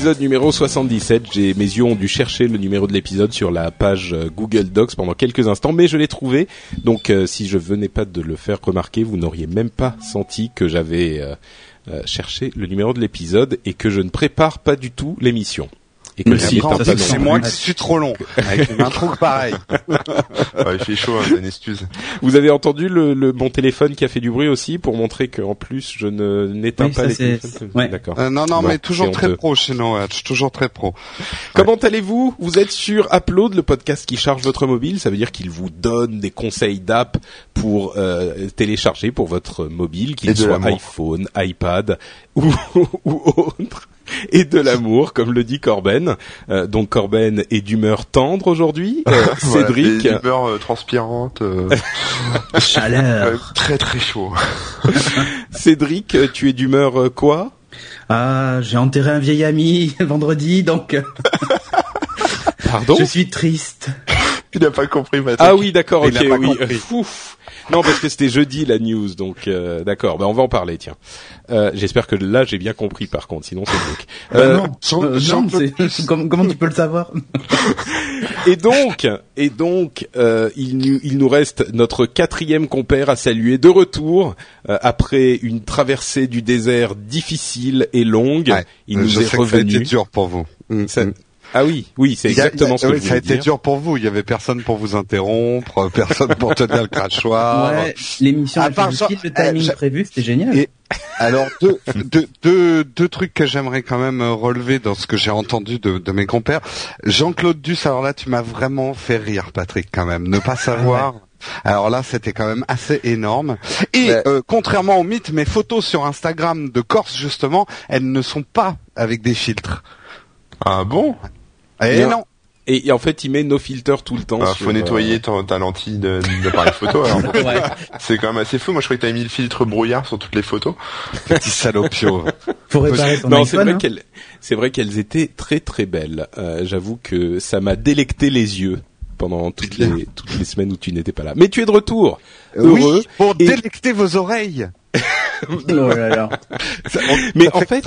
Épisode numéro 77. J'ai mes yeux ont dû chercher le numéro de l'épisode sur la page euh, Google Docs pendant quelques instants, mais je l'ai trouvé. Donc, euh, si je venais pas de le faire remarquer, vous n'auriez même pas senti que j'avais euh, euh, cherché le numéro de l'épisode et que je ne prépare pas du tout l'émission. Et que un peu c'est moi qui suis trop long. Avec une intro pareil. Ouais, il fait chaud, hein, une excuse. Vous avez entendu le, le mon téléphone qui a fait du bruit aussi pour montrer qu'en plus je ne n'éteins Oui, pas les téléphones. ouais. D'accord. Euh, non, non, Bon, mais toujours très pro chez Noatch, toujours très pro. Comment allez-vous? Vous êtes sur Upload, le podcast qui charge votre mobile. Ça veut dire qu'il vous donne des conseils d'app pour euh, télécharger pour votre mobile, qu'il soit iPhone, iPad ou, ou autre. Et de l'amour, comme le dit Corben. Euh, donc Corben est d'humeur tendre aujourd'hui. Euh, Cédric, des humeurs euh, transpirantes, euh, Chaleur. euh, très très chaud. Cédric, tu es d'humeur euh, quoi? Ah, j'ai enterré un vieil ami vendredi, donc Pardon? je suis triste. Il n'a pas compris, Patrick. Ah oui, d'accord, Il ok, oui. Ouf. Non, parce que c'était jeudi la news, donc euh, d'accord. Ben on va en parler, tiens. Euh, J'espère que là j'ai bien compris, par contre, sinon c'est donc. Bah non, euh, non, c'est- comment, comment tu peux le savoir? Et donc, et donc, euh, il, nous- il nous reste notre quatrième compère à saluer de retour euh, après une traversée du désert difficile et longue. Ouais, il Euh, nous je est sais que ça a été revenu. dur pour vous. Mm, Ça- mm. Ah oui, oui, c'est a- exactement ce que oui, je ça a été dire. dur pour vous. Il y avait personne pour vous interrompre, personne pour tenir le crachoir. Ouais, l'émission à a part pile le timing euh, prévu, c'était génial. Et- Alors deux, deux, deux, deux trucs que j'aimerais quand même euh, relever dans ce que j'ai entendu de, de mes compères. Jean-Claude Duss, alors là tu m'as vraiment fait rire Patrick quand même. Ne pas savoir. Alors là, c'était quand même assez énorme. Et euh, contrairement au mythe, mes photos sur Instagram de Corse justement, elles ne sont pas avec des filtres. Ah bon? Et Bien. non. Et, et en fait, il met nos filters tout le temps. bah, sur, Faut euh, nettoyer ton, ta lentille de- d'appareil photo. Alors. Ouais. C'est quand même assez fou. Moi, je croyais que t'avais mis le filtre brouillard sur toutes les photos. Petit salopio. Faut réparer ton Non, c'est vrai hein. qu'elles, c'est vrai qu'elles étaient très très belles. Euh, j'avoue que ça m'a délecté les yeux pendant toutes les toutes les semaines où tu n'étais pas là. Mais tu es de retour. Heureux. oui, pour Et- délecter vos oreilles. Oh là là. Ça- on- Mais ça en fait.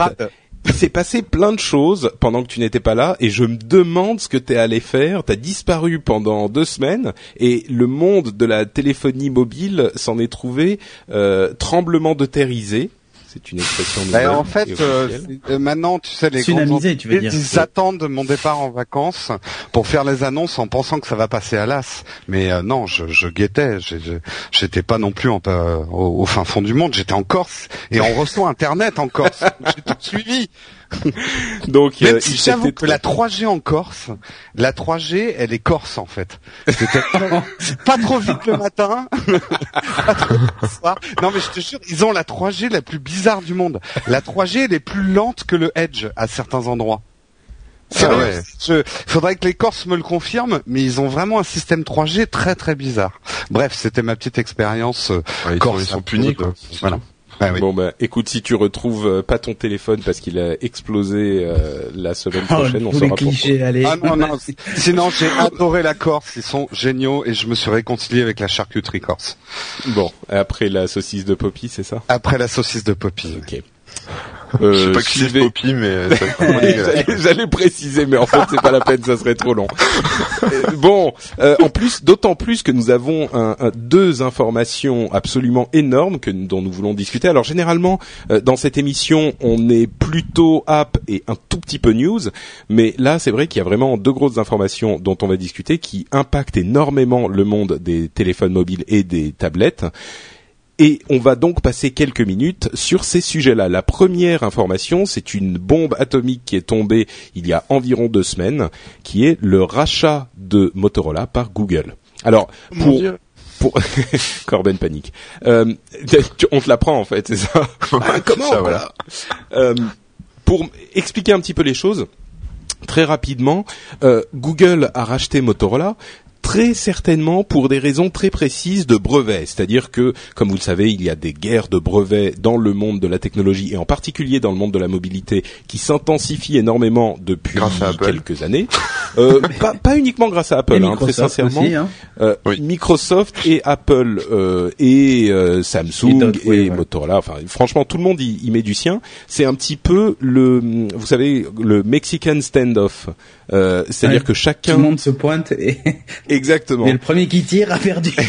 Il s'est passé plein de choses pendant que tu n'étais pas là et je me demande ce que t'es allé faire. T'as disparu pendant deux semaines et le monde de la téléphonie mobile s'en est trouvé euh, tremblement de terrisé. C'est une expression Bah, nouvelle en fait, euh, euh, maintenant, tu sais, les Tsunamisé, grandes tu veux entreprises, dire. Ils attendent mon départ en vacances pour faire les annonces en pensant que ça va passer à l'as. Mais euh, non, je, je guettais. J'étais pas non plus en, euh, au, au fin fond du monde. J'étais en Corse et on reçoit Internet en Corse. J'ai tout suivi. Donc, Même euh, si il j'avoue que la 3G en Corse, la 3G, elle est corse en fait. C'était pas trop vite le matin, pas trop vite le soir. Non mais je te jure, ils ont la 3G la plus bizarre du monde. La 3G, elle est plus lente que le Edge à certains endroits. C'est Ah vrai. ouais. Je- faudrait que les Corses me le confirment, mais ils ont vraiment un système 3G très très bizarre. Bref, c'était ma petite expérience. euh, Ouais, ils, Corse, sont, ils sont un punis, quoi. Voilà. Ah oui. Bon bah écoute si tu retrouves euh, pas ton téléphone parce qu'il a explosé euh, la semaine Oh, prochaine, on tous les saura pourquoi. clichés, allez. Ah non, non. Sinon, j'ai adoré la Corse. Ils sont géniaux et je me suis réconcilié avec la charcuterie corse. Bon, après la saucisse de Poppy, c'est ça? Après la saucisse de Poppy. Ok. Je sais Euh, pas qui c'est Poppy, mais euh, dégueulasse. J'allais préciser, mais en fait c'est pas la peine, ça serait trop long. Euh, bon, euh, en plus, d'autant plus que nous avons un, un- deux informations absolument énormes que, dont nous voulons discuter. Alors généralement, euh, dans cette émission, on est plutôt app et un tout petit peu news, mais là c'est vrai qu'il y a vraiment deux grosses informations dont on va discuter qui impactent énormément le monde des téléphones mobiles et des tablettes. Et on va donc passer quelques minutes sur ces sujets-là. La première information, c'est une bombe atomique qui est tombée il y a environ deux semaines, qui est le rachat de Motorola par Google. Alors, Mon pour, Dieu. pour Corben panique. Euh, on te l'apprend en fait, c'est ça. Ah, comment ça, voilà. Euh, Pour expliquer un petit peu les choses, très rapidement, euh, Google a racheté Motorola. Très certainement pour des raisons très précises de brevets, c'est-à-dire que, comme vous le savez, il y a des guerres de brevets dans le monde de la technologie et en particulier dans le monde de la mobilité qui s'intensifient énormément depuis quelques années. Euh, pas, pas uniquement grâce à Apple, hein, très Microsoft sincèrement. aussi, hein. Euh, Oui. Microsoft et Apple euh, et euh, Et Samsung et. Motorola. Enfin, franchement, tout le monde y, y met du sien. C'est un petit peu le, vous savez, le Mexican standoff. Euh, C'est-à-dire Ouais. que Tout chacun, le monde se pointe et, exactement. et le premier qui tire a perdu.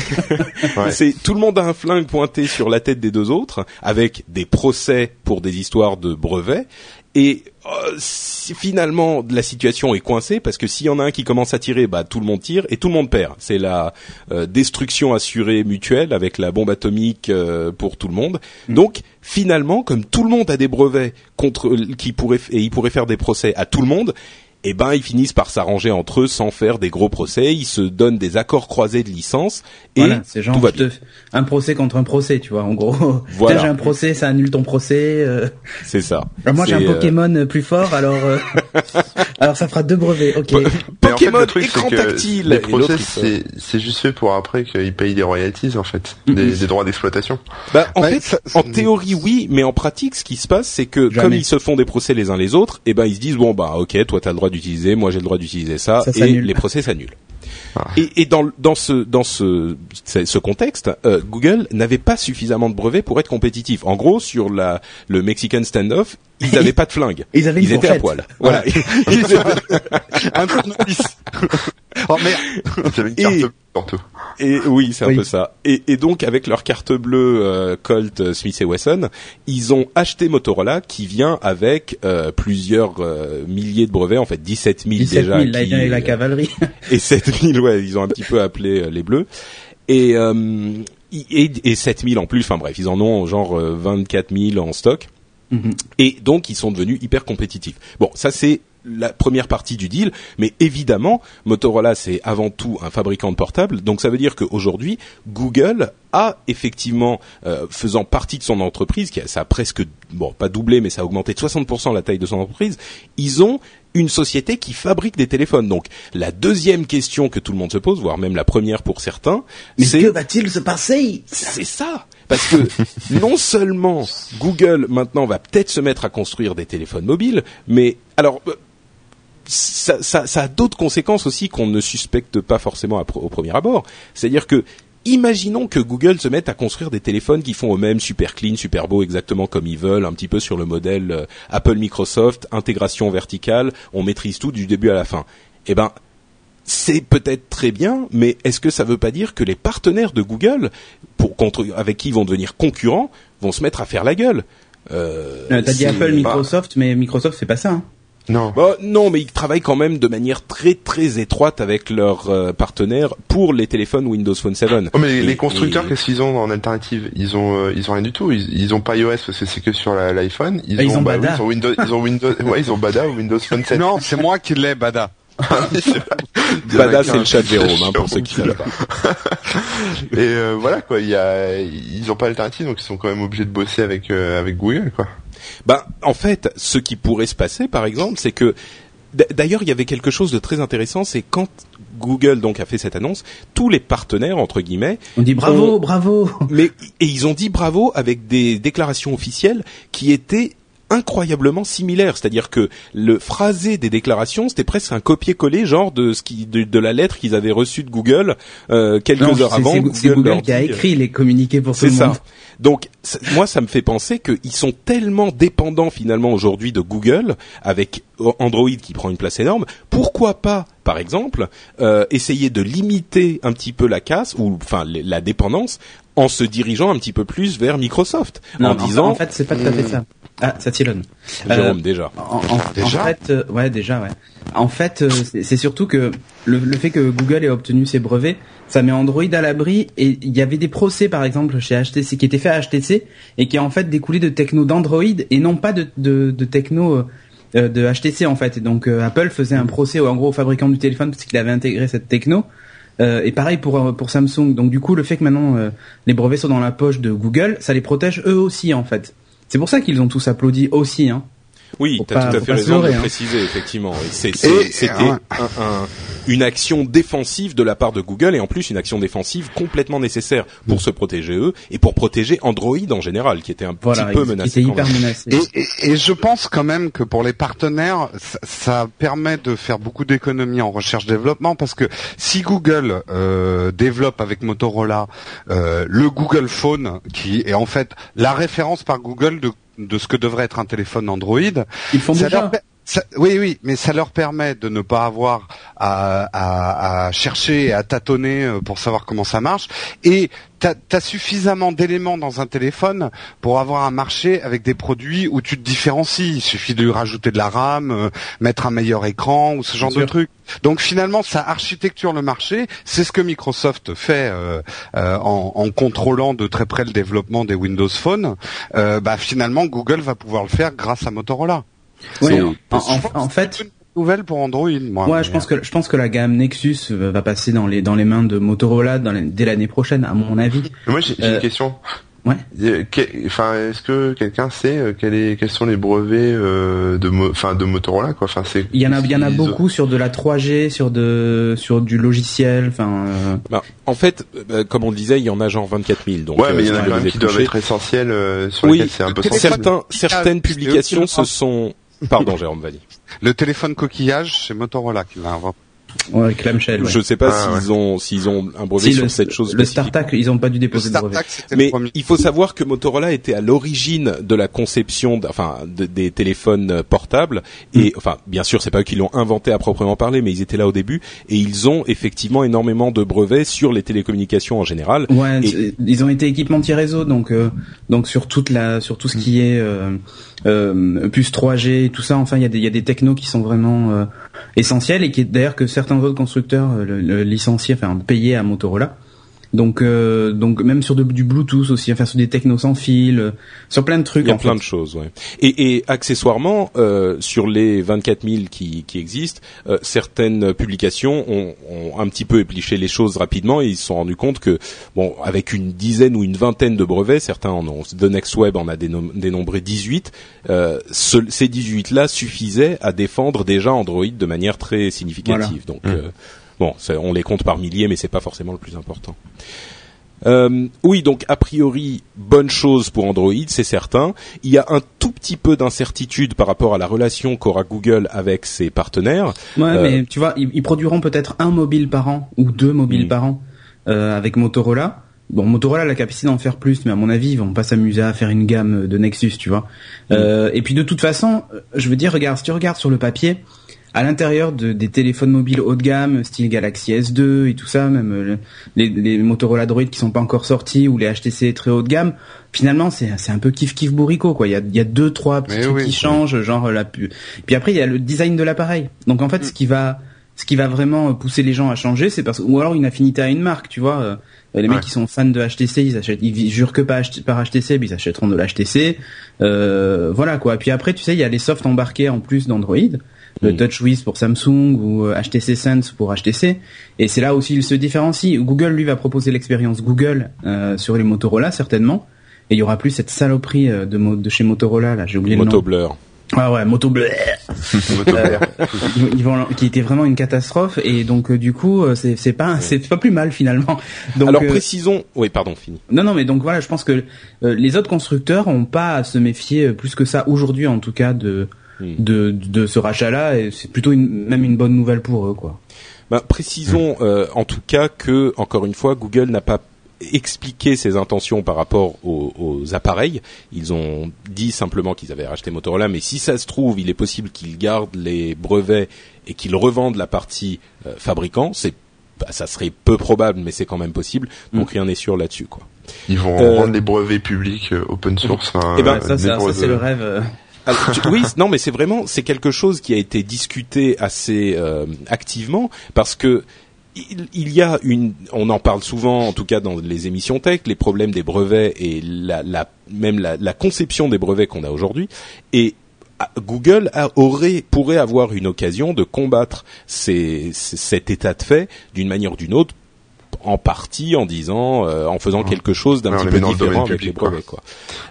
Ouais. C'est tout le monde a un flingue pointé sur la tête des deux autres, avec des procès pour des histoires de brevets. Et euh, si finalement la situation est coincée parce que s'il y en a un qui commence à tirer, bah tout le monde tire et tout le monde perd. C'est la euh, destruction assurée mutuelle avec la bombe atomique euh, pour tout le monde. Donc finalement, comme tout le monde a des brevets contre qui pourraient et ils pourraient faire des procès à tout le monde, eh ben ils finissent par s'arranger entre eux sans faire des gros procès. Ils se donnent des accords croisés de licence et voilà, c'est genre tout va te- un procès contre un procès, tu vois. En gros, Voilà. Tiens, j'ai un procès, ça annule ton procès. euh. C'est ça. Alors moi j'ai un euh, Pokémon plus fort, alors euh, alors ça fera deux brevets. Ok. Mais en fait, Pokémon le truc, écran c'est que tactile. Les procès, c'est c'est juste fait pour après qu'ils payent des royalties, en fait. Des, des droits d'exploitation. Bah, en Ouais, fait, ça- en théorie oui, mais en pratique, ce qui se passe, c'est que Jamais. comme ils se font des procès les uns les autres, eh ben ils se disent bon bah ok, toi t'as le droit d'utiliser, moi j'ai le droit d'utiliser ça, Ça et les procès s'annulent. Ah. Et, et dans dans ce dans ce ce, ce contexte, euh, Google n'avait pas suffisamment de brevets pour être compétitif. En gros, sur la le Mexican standoff, ils n'avaient pas de flingue. Ils avaient une Ils étaient à poil. Voilà. Ils étaient- un tournevis. Oh merde. Ils avaient une Et- carte bleue, surtout. Et oui, c'est un Oui. peu ça. Et, et donc avec leur carte bleue euh, Colt, euh, Smith et Wesson, ils ont acheté Motorola qui vient avec euh, plusieurs euh, milliers de brevets, en fait 17 000 17 déjà. 000, là, qui- et la cavalerie. et 7 000, ouais, ils ont un petit peu appelé euh, les bleus. Et, euh, et, et 7 000 en plus, enfin bref, ils en ont genre euh, 24 000 en stock. Mhm. Et donc, ils sont devenus hyper compétitifs. Bon, ça c'est la première partie du deal, mais évidemment, Motorola c'est avant tout un fabricant de portables, donc ça veut dire qu'aujourd'hui, Google a effectivement, euh, faisant partie de son entreprise, qui a, ça a presque, bon, pas doublé, mais ça a augmenté de 60% la taille de son entreprise, ils ont une société qui fabrique des téléphones. Donc, la deuxième question que tout le monde se pose, voire même la première pour certains, Mais c'est que va-t-il se passer? C'est ça. Parce que non seulement Google maintenant va peut-être se mettre à construire des téléphones mobiles, mais alors euh, ça, ça, ça a d'autres conséquences aussi qu'on ne suspecte pas forcément à au premier abord. C'est-à-dire que Imaginons que Google se mette à construire des téléphones qui font eux-mêmes super clean, super beau, exactement comme ils veulent, un petit peu sur le modèle euh, Apple Microsoft, intégration verticale, on maîtrise tout du début à la fin. Eh ben, c'est peut-être très bien, mais est-ce que ça veut pas dire que les partenaires de Google, pour contre, avec qui ils vont devenir concurrents, vont se mettre à faire la gueule? Euh, Euh, T'as dit Apple, Microsoft, mais Microsoft c'est pas ça. Hein. Non. Bah, non, mais ils travaillent quand même de manière très très étroite avec leurs euh, partenaires pour les téléphones Windows Phone 7. Oh, mais les, Et- les constructeurs, et- qu'est-ce qu'ils ont en alternative? Ils ont, euh, ils ont rien du tout. Ils, ils ont pas iOS parce que c'est que sur la- l'iPhone. Ils, Ah, ils ont bah, Bada. oui, ils ont Windows, ils ont Windows, ouais, ils ont Bada ou Windows Phone 7. Non, c'est moi qui l'ai, Bada. Vrai. Bada, c'est le chat de Jérôme, hein, pour ceux qui savent pas. Et euh, voilà quoi, il y a, ils ont pas d'alternative, donc ils sont quand même obligés de bosser avec euh, avec Google quoi. Ben, en fait, ce qui pourrait se passer, par exemple, c'est que d'ailleurs, il y avait quelque chose de très intéressant, c'est quand Google donc a fait cette annonce, tous les partenaires entre guillemets, On dit bravo, bravo. mais et ils ont dit bravo avec des déclarations officielles qui étaient incroyablement similaires, c'est-à-dire que le phrasé des déclarations, c'était presque un copier-coller genre de ce qui de, de la lettre qu'ils avaient reçue de Google euh, quelques Non, heures c'est- avant. c'est c'est Google leur qui a dit, écrit les communiqués pour tout c'est le ça. Donc moi, ça me fait penser qu'ils sont tellement dépendants finalement aujourd'hui de Google, avec Android qui prend une place énorme. Pourquoi pas, par exemple, euh, essayer de limiter un petit peu la casse ou enfin la dépendance en se dirigeant un petit peu plus vers Microsoft, Non, en disant en fait, c'est pas tout à fait ça. Ah, Satilon. Jérôme déjà. En, en- Déjà en fait, euh, ouais, déjà, ouais. En fait, euh, c'est c'est surtout que le, le fait que Google ait obtenu ses brevets, ça met Android à l'abri. Et il y avait des procès, par exemple, chez HTC, qui étaient faits à HTC et qui en fait découlaient de techno d'Android et non pas de, de, techno euh, euh, de HTC en fait. Donc euh, Apple faisait un procès, en gros, au fabricant du téléphone parce qu'il avait intégré cette techno. Et pareil pour pour Samsung. Donc du coup, le fait que maintenant les brevets sont dans la poche de Google, ça les protège eux aussi en fait. C'est pour ça qu'ils ont tous applaudi aussi. Hein. Oui, tu as pas- tout à fait raison de leurrer, hein. préciser, effectivement. C'était un- un- une action défensive de la part de Google et en plus une action défensive complètement nécessaire pour se protéger eux et pour protéger Android en général, qui était un Voilà, petit peu menacé. hyper même. menacés. Et, et- et je pense quand même que pour les partenaires, ça, ça permet de faire beaucoup d'économies en recherche-développement parce que si Google euh, développe avec Motorola euh, le Google Phone, qui est en fait la référence par Google de, de ce que devrait être un téléphone Android, Ils font ça déjà. leur ça- oui, oui, mais ça leur permet de ne pas avoir à, à- à chercher, et à tâtonner euh, pour savoir comment ça marche. Et t'as as suffisamment d'éléments dans un téléphone pour avoir un marché avec des produits où tu te différencies. Il suffit de lui rajouter de la RAM, euh, mettre un meilleur écran ou ce genre Bien de sûr. trucs. Donc finalement, ça architecture le marché. C'est ce que Microsoft fait euh, euh, en, en contrôlant de très près le développement des Windows Phone. Euh, bah finalement, Google va pouvoir le faire grâce à Motorola. Donc, en, en- en fait, une nouvelle pour Android, moi. ouais, je pense que je pense que la gamme Nexus euh, va passer dans les dans les mains de Motorola dans les- dès l'année prochaine, à mon avis. Moi, j'ai j'ai Euh, une question. ouais. Euh, que- Enfin, est-ce que quelqu'un sait euh, quel est, quels sont les brevets euh, de, enfin, de Motorola, quoi? Enfin, c'est. Il y en a il y en a beaucoup sur de la 3G, sur de sur du logiciel, enfin. euh, Bah, en fait, euh, comme on le disait, il y en a genre 24 000. Donc, Ouais, mais il y en euh, a quand même qui doivent être essentiels, euh, sur Oui, lesquels c'est un peu le sensible. Certains, certaines publications se aussi sont. Pardon, Jérôme Valli. Le téléphone coquillage, c'est Motorola qui l'a inventé. ouais, clamshell. ouais. Je sais pas Ah, s'ils ont s'ils ont un brevet Si, sur le, cette chose le. StarTAC, ils ont pas dû déposer de brevet. StarTAC, c'était Mais le il faut savoir que Motorola était à l'origine de la conception, enfin, de- des téléphones euh, portables. Et enfin, bien sûr, c'est pas eux qui l'ont inventé à proprement parler, mais ils étaient là au début. Et ils ont effectivement énormément de brevets sur les télécommunications en général. Ouais, Et- ils ont été équipementiers réseau, donc euh, donc sur toute la sur tout ce qui est euh, euh, puce 3G et tout ça. Enfin, il y a des y a des technos qui sont vraiment euh, essentiels et qui d'ailleurs que certains autres constructeurs euh, le, le licenciaient, enfin payaient à Motorola. Donc euh, donc même sur de- du Bluetooth aussi, enfin sur des technos sans fil, euh, sur plein de trucs. Il y a en plein fait. de choses, ouais. Et, et accessoirement, euh, sur les 24 000 qui, qui existent, euh, certaines publications ont, ont un petit peu épluché les choses rapidement et ils se sont rendus compte que, bon, avec une dizaine ou une vingtaine de brevets, certains en ont. The Next Web en a dénom- dénombré 18. Euh, ce- ces 18-là suffisaient à défendre déjà Android de manière très significative. Donc, euh, bon, on les compte par milliers, mais c'est pas forcément le plus important. Euh, oui, donc a priori, bonne chose pour Android, c'est certain. Il y a un tout petit peu d'incertitude par rapport à la relation qu'aura Google avec ses partenaires. Ouais, Euh, mais tu vois, ils, ils produiront peut-être un mobile par an ou deux mobiles Mm. par an euh, avec Motorola. Bon, Motorola a la capacité d'en faire plus, mais à mon avis, ils vont pas s'amuser à faire une gamme de Nexus, tu vois. Euh, et puis de toute façon, euh, je veux dire, regarde, si tu regardes sur le papier, à l'intérieur de, des téléphones mobiles haut de gamme, style Galaxy S2 et tout ça, même euh, les, les Motorola Droid qui sont pas encore sortis ou les HTC très haut de gamme, finalement c'est c'est un peu kiff kiff bourricot quoi. Il y a, il y a deux trois petits Mais trucs oui, qui oui. changent, genre la pu- Puis après il y a le design de l'appareil. Donc en fait ce qui va ce qui va vraiment pousser les gens à changer, c'est parce ou alors une affinité à une marque, tu vois. euh, les mecs qui sont fans de HTC, ils achètent, ils jurent que par, HT par HTC, mais ils achèteront de l'HTC. Euh, voilà quoi. Puis après, tu sais, il y a les softs embarqués en plus d'Android, le Mm. TouchWiz pour Samsung ou euh, HTC Sense pour HTC. Et c'est là aussi il se différencie. Google lui va proposer l'expérience Google euh, sur les Motorola certainement. Et il y aura plus cette saloperie euh, de, de chez Motorola là, j'ai oublié Moto le nom. Blur. Ah ouais, Moto Blur. Moto Euh, ils, vont, qui était vraiment une catastrophe et donc euh, du coup euh, c'est c'est pas c'est pas plus mal finalement. Donc Alors euh, précisons. Oui, pardon, fini. non non mais donc voilà je pense que euh, les autres constructeurs ont pas à se méfier euh, plus que ça aujourd'hui en tout cas de. De, de ce rachat là et c'est plutôt une, même une bonne nouvelle pour eux quoi. Ben, précisons euh, en tout cas que, encore une fois, Google n'a pas expliqué ses intentions par rapport aux, aux appareils. Ils ont dit simplement qu'ils avaient racheté Motorola, mais si ça se trouve, il est possible qu'ils gardent les brevets et qu'ils revendent la partie euh, fabricant. C'est bah, ça serait peu probable, mais c'est quand même possible. Donc rien n'est sûr là-dessus, quoi. Ils vont Euh, rendre les brevets publics euh, open source. hein, Eh ben, euh, Ça, ça, c'est le rêve. Oui, non, mais c'est vraiment c'est quelque chose qui a été discuté assez euh, activement parce que il, y a une, on en parle souvent, en tout cas dans les émissions tech, les problèmes des brevets et la, la même la, conception des brevets qu'on a aujourd'hui. Et ah, Google aurait pourrait avoir une occasion de combattre cet état de fait d'une manière ou d'une autre en partie en disant euh, en faisant quelque chose d'un petit peu différent avec public, les brevets quoi.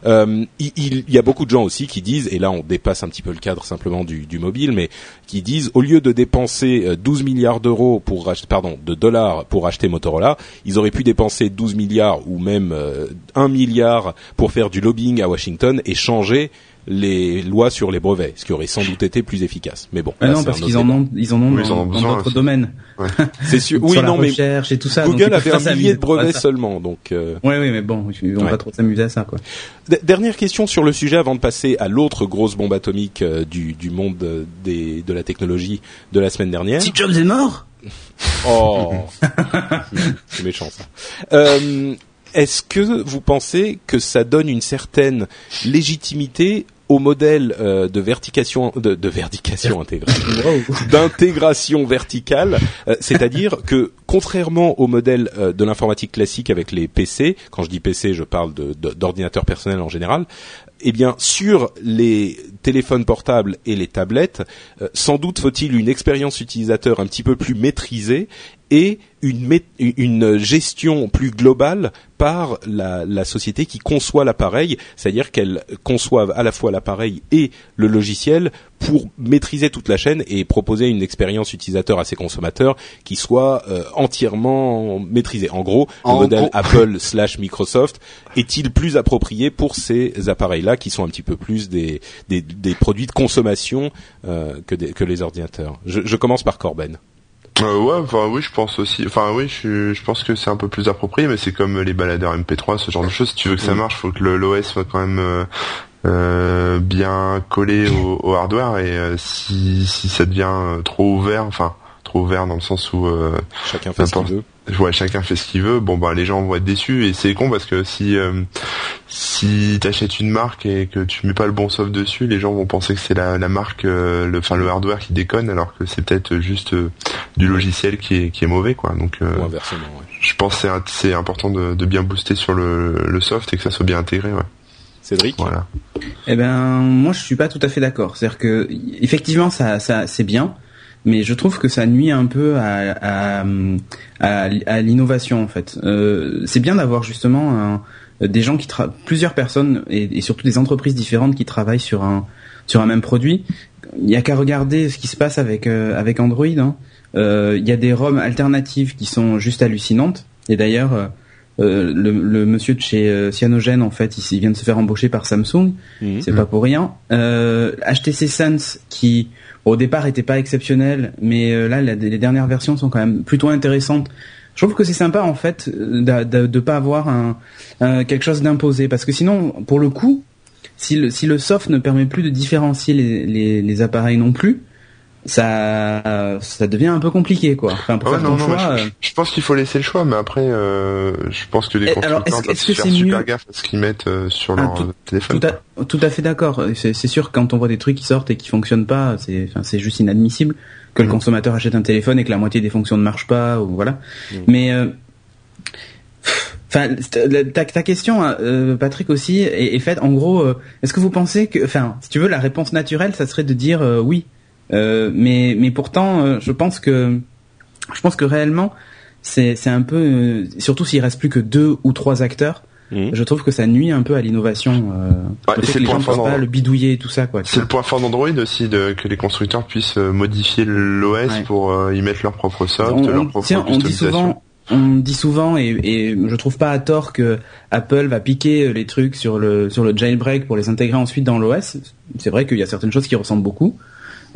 Euh, il, il- y a beaucoup de gens aussi qui disent et là on dépasse un petit peu le cadre simplement du, du mobile mais qui disent au lieu de dépenser euh, 12 milliards d'euros pour acheter pardon de dollars pour acheter Motorola ils auraient pu dépenser 12 milliards ou même euh, 1 milliard pour faire du lobbying à Washington et changer les lois sur les brevets, ce qui aurait sans doute été plus efficace. Mais bon, Ah là, non, parce qu'ils en ont, ils en ont Oui, ils en ont dans d'autres domaines. C'est sûr. Oui, sur la non, mais recherche et tout ça. donc Google peuvent avait un millier de brevets seulement, donc. euh, Oui, oui, mais bon, ils vont Ouais. pas trop s'amuser à ça, quoi. D- Dernière question sur le sujet avant de passer à l'autre grosse bombe atomique euh, du, du monde euh, des, de la technologie de la semaine dernière. Steve Jobs est mort? Oh, c'est méchant ça. Euh, Est-ce que vous pensez que ça donne une certaine légitimité au modèle euh, de vertication de, de vertication d'intégration verticale, euh, c'est-à-dire que contrairement au modèle euh, de l'informatique classique avec les PC, quand je dis PC, je parle de- de- d'ordinateurs personnels en général, eh bien sur les téléphones portables et les tablettes, sans doute faut-il une expérience utilisateur un petit peu plus maîtrisée et une, gestion plus globale par la, la société qui conçoit l'appareil, c'est-à-dire qu'elle conçoive à la fois l'appareil et le logiciel pour maîtriser toute la chaîne et proposer une expérience utilisateur à ses consommateurs qui soit euh, entièrement maîtrisée. En gros, le modèle gros- Apple slash Microsoft est-il plus approprié pour ces appareils-là qui sont un petit peu plus des, des, des produits de consommation euh, que, des- que les ordinateurs? Je, je commence par Corben. Euh, ouais, enfin oui, je pense aussi. Enfin oui, je, je pense que c'est un peu plus approprié, mais c'est comme les baladeurs MP3, ce genre de choses. Si tu veux que ça Mm. marche, faut que l'OS soit quand même euh, euh, bien collé au, au hardware. Et euh, si, si ça devient euh, trop ouvert, enfin trop ouvert dans le sens où euh, Chacun fait ce qu'il veut. ouais, chacun fait ce qu'il veut, bon bah les gens vont être déçus. Et c'est con parce que si euh, si t'achètes une marque et que tu mets pas le bon soft dessus, les gens vont penser que c'est la, la marque, euh, le, enfin le hardware qui déconne, alors que c'est peut-être juste euh, du logiciel qui est qui est mauvais quoi. Donc euh, Ou inversement. ouais. je pense que c'est c'est important de, de bien booster sur le, le soft et que ça soit bien intégré. Ouais. Cédric Voilà. Eh ben, moi, je suis pas tout à fait d'accord. C'est-à-dire que, effectivement, ça, ça, c'est bien, mais je trouve que ça nuit un peu à, à, à, à l'innovation, en fait. Euh, c'est bien d'avoir justement un- des gens qui plusieurs personnes et, et surtout des entreprises différentes qui travaillent sur un sur un même produit. Il y a qu'à regarder ce qui se passe avec euh, avec Android. hein. Euh, Il y a des ROM alternatives qui sont juste hallucinantes. Et d'ailleurs. euh, euh, le, le monsieur de chez euh, Cyanogen en fait il, il vient de se faire embaucher par Samsung Mhm. c'est pas pour rien. Euh, HTC Sense qui au départ était pas exceptionnel, mais euh, là les dernières versions sont quand même plutôt intéressantes. Je trouve que c'est sympa en fait euh, de, de, pas avoir quelque chose d'imposé parce que sinon pour le coup si le, si le soft ne permet plus de différencier les, les appareils non plus ça ça devient un peu compliqué quoi. Enfin pour Ouais, faire non, ton non, choix. je, euh, je pense qu'il faut laisser le choix, mais après, euh, je pense que les Et constructeurs est-ce- doivent que faire c'est super mieux gaffe à ce qu'ils mettent euh, sur Ah, leur tout- téléphone. Tout à, tout à fait d'accord. C'est sûr que quand on voit des trucs qui sortent et qui fonctionnent pas, c'est enfin, c'est juste inadmissible que le Mhm. consommateur achète un téléphone et que la moitié des fonctions ne marchent pas ou voilà. Mhm. Mais euh, enfin ta, ta question euh, Patrick aussi est, est faite en gros euh, est-ce que vous pensez que enfin si tu veux la réponse naturelle ça serait de dire euh, oui. Euh, mais mais pourtant euh, je pense que je pense que réellement c'est c'est un peu euh, surtout s'il reste plus que deux ou trois acteurs Mhm. je trouve que ça nuit un peu à l'innovation. Euh, le fait c'est le point fort pas le bidouiller et tout ça, quoi. C'est le point fort d'Android aussi, de, que les constructeurs puissent modifier l'OS Ouais. pour euh, y mettre leur propre soft, On, leur propre tiens, on dit customisation. souvent, on dit souvent, et, et je trouve pas à tort que Apple va piquer les trucs sur le sur le jailbreak pour les intégrer ensuite dans l'OS. C'est vrai qu'il y a certaines choses qui ressemblent beaucoup.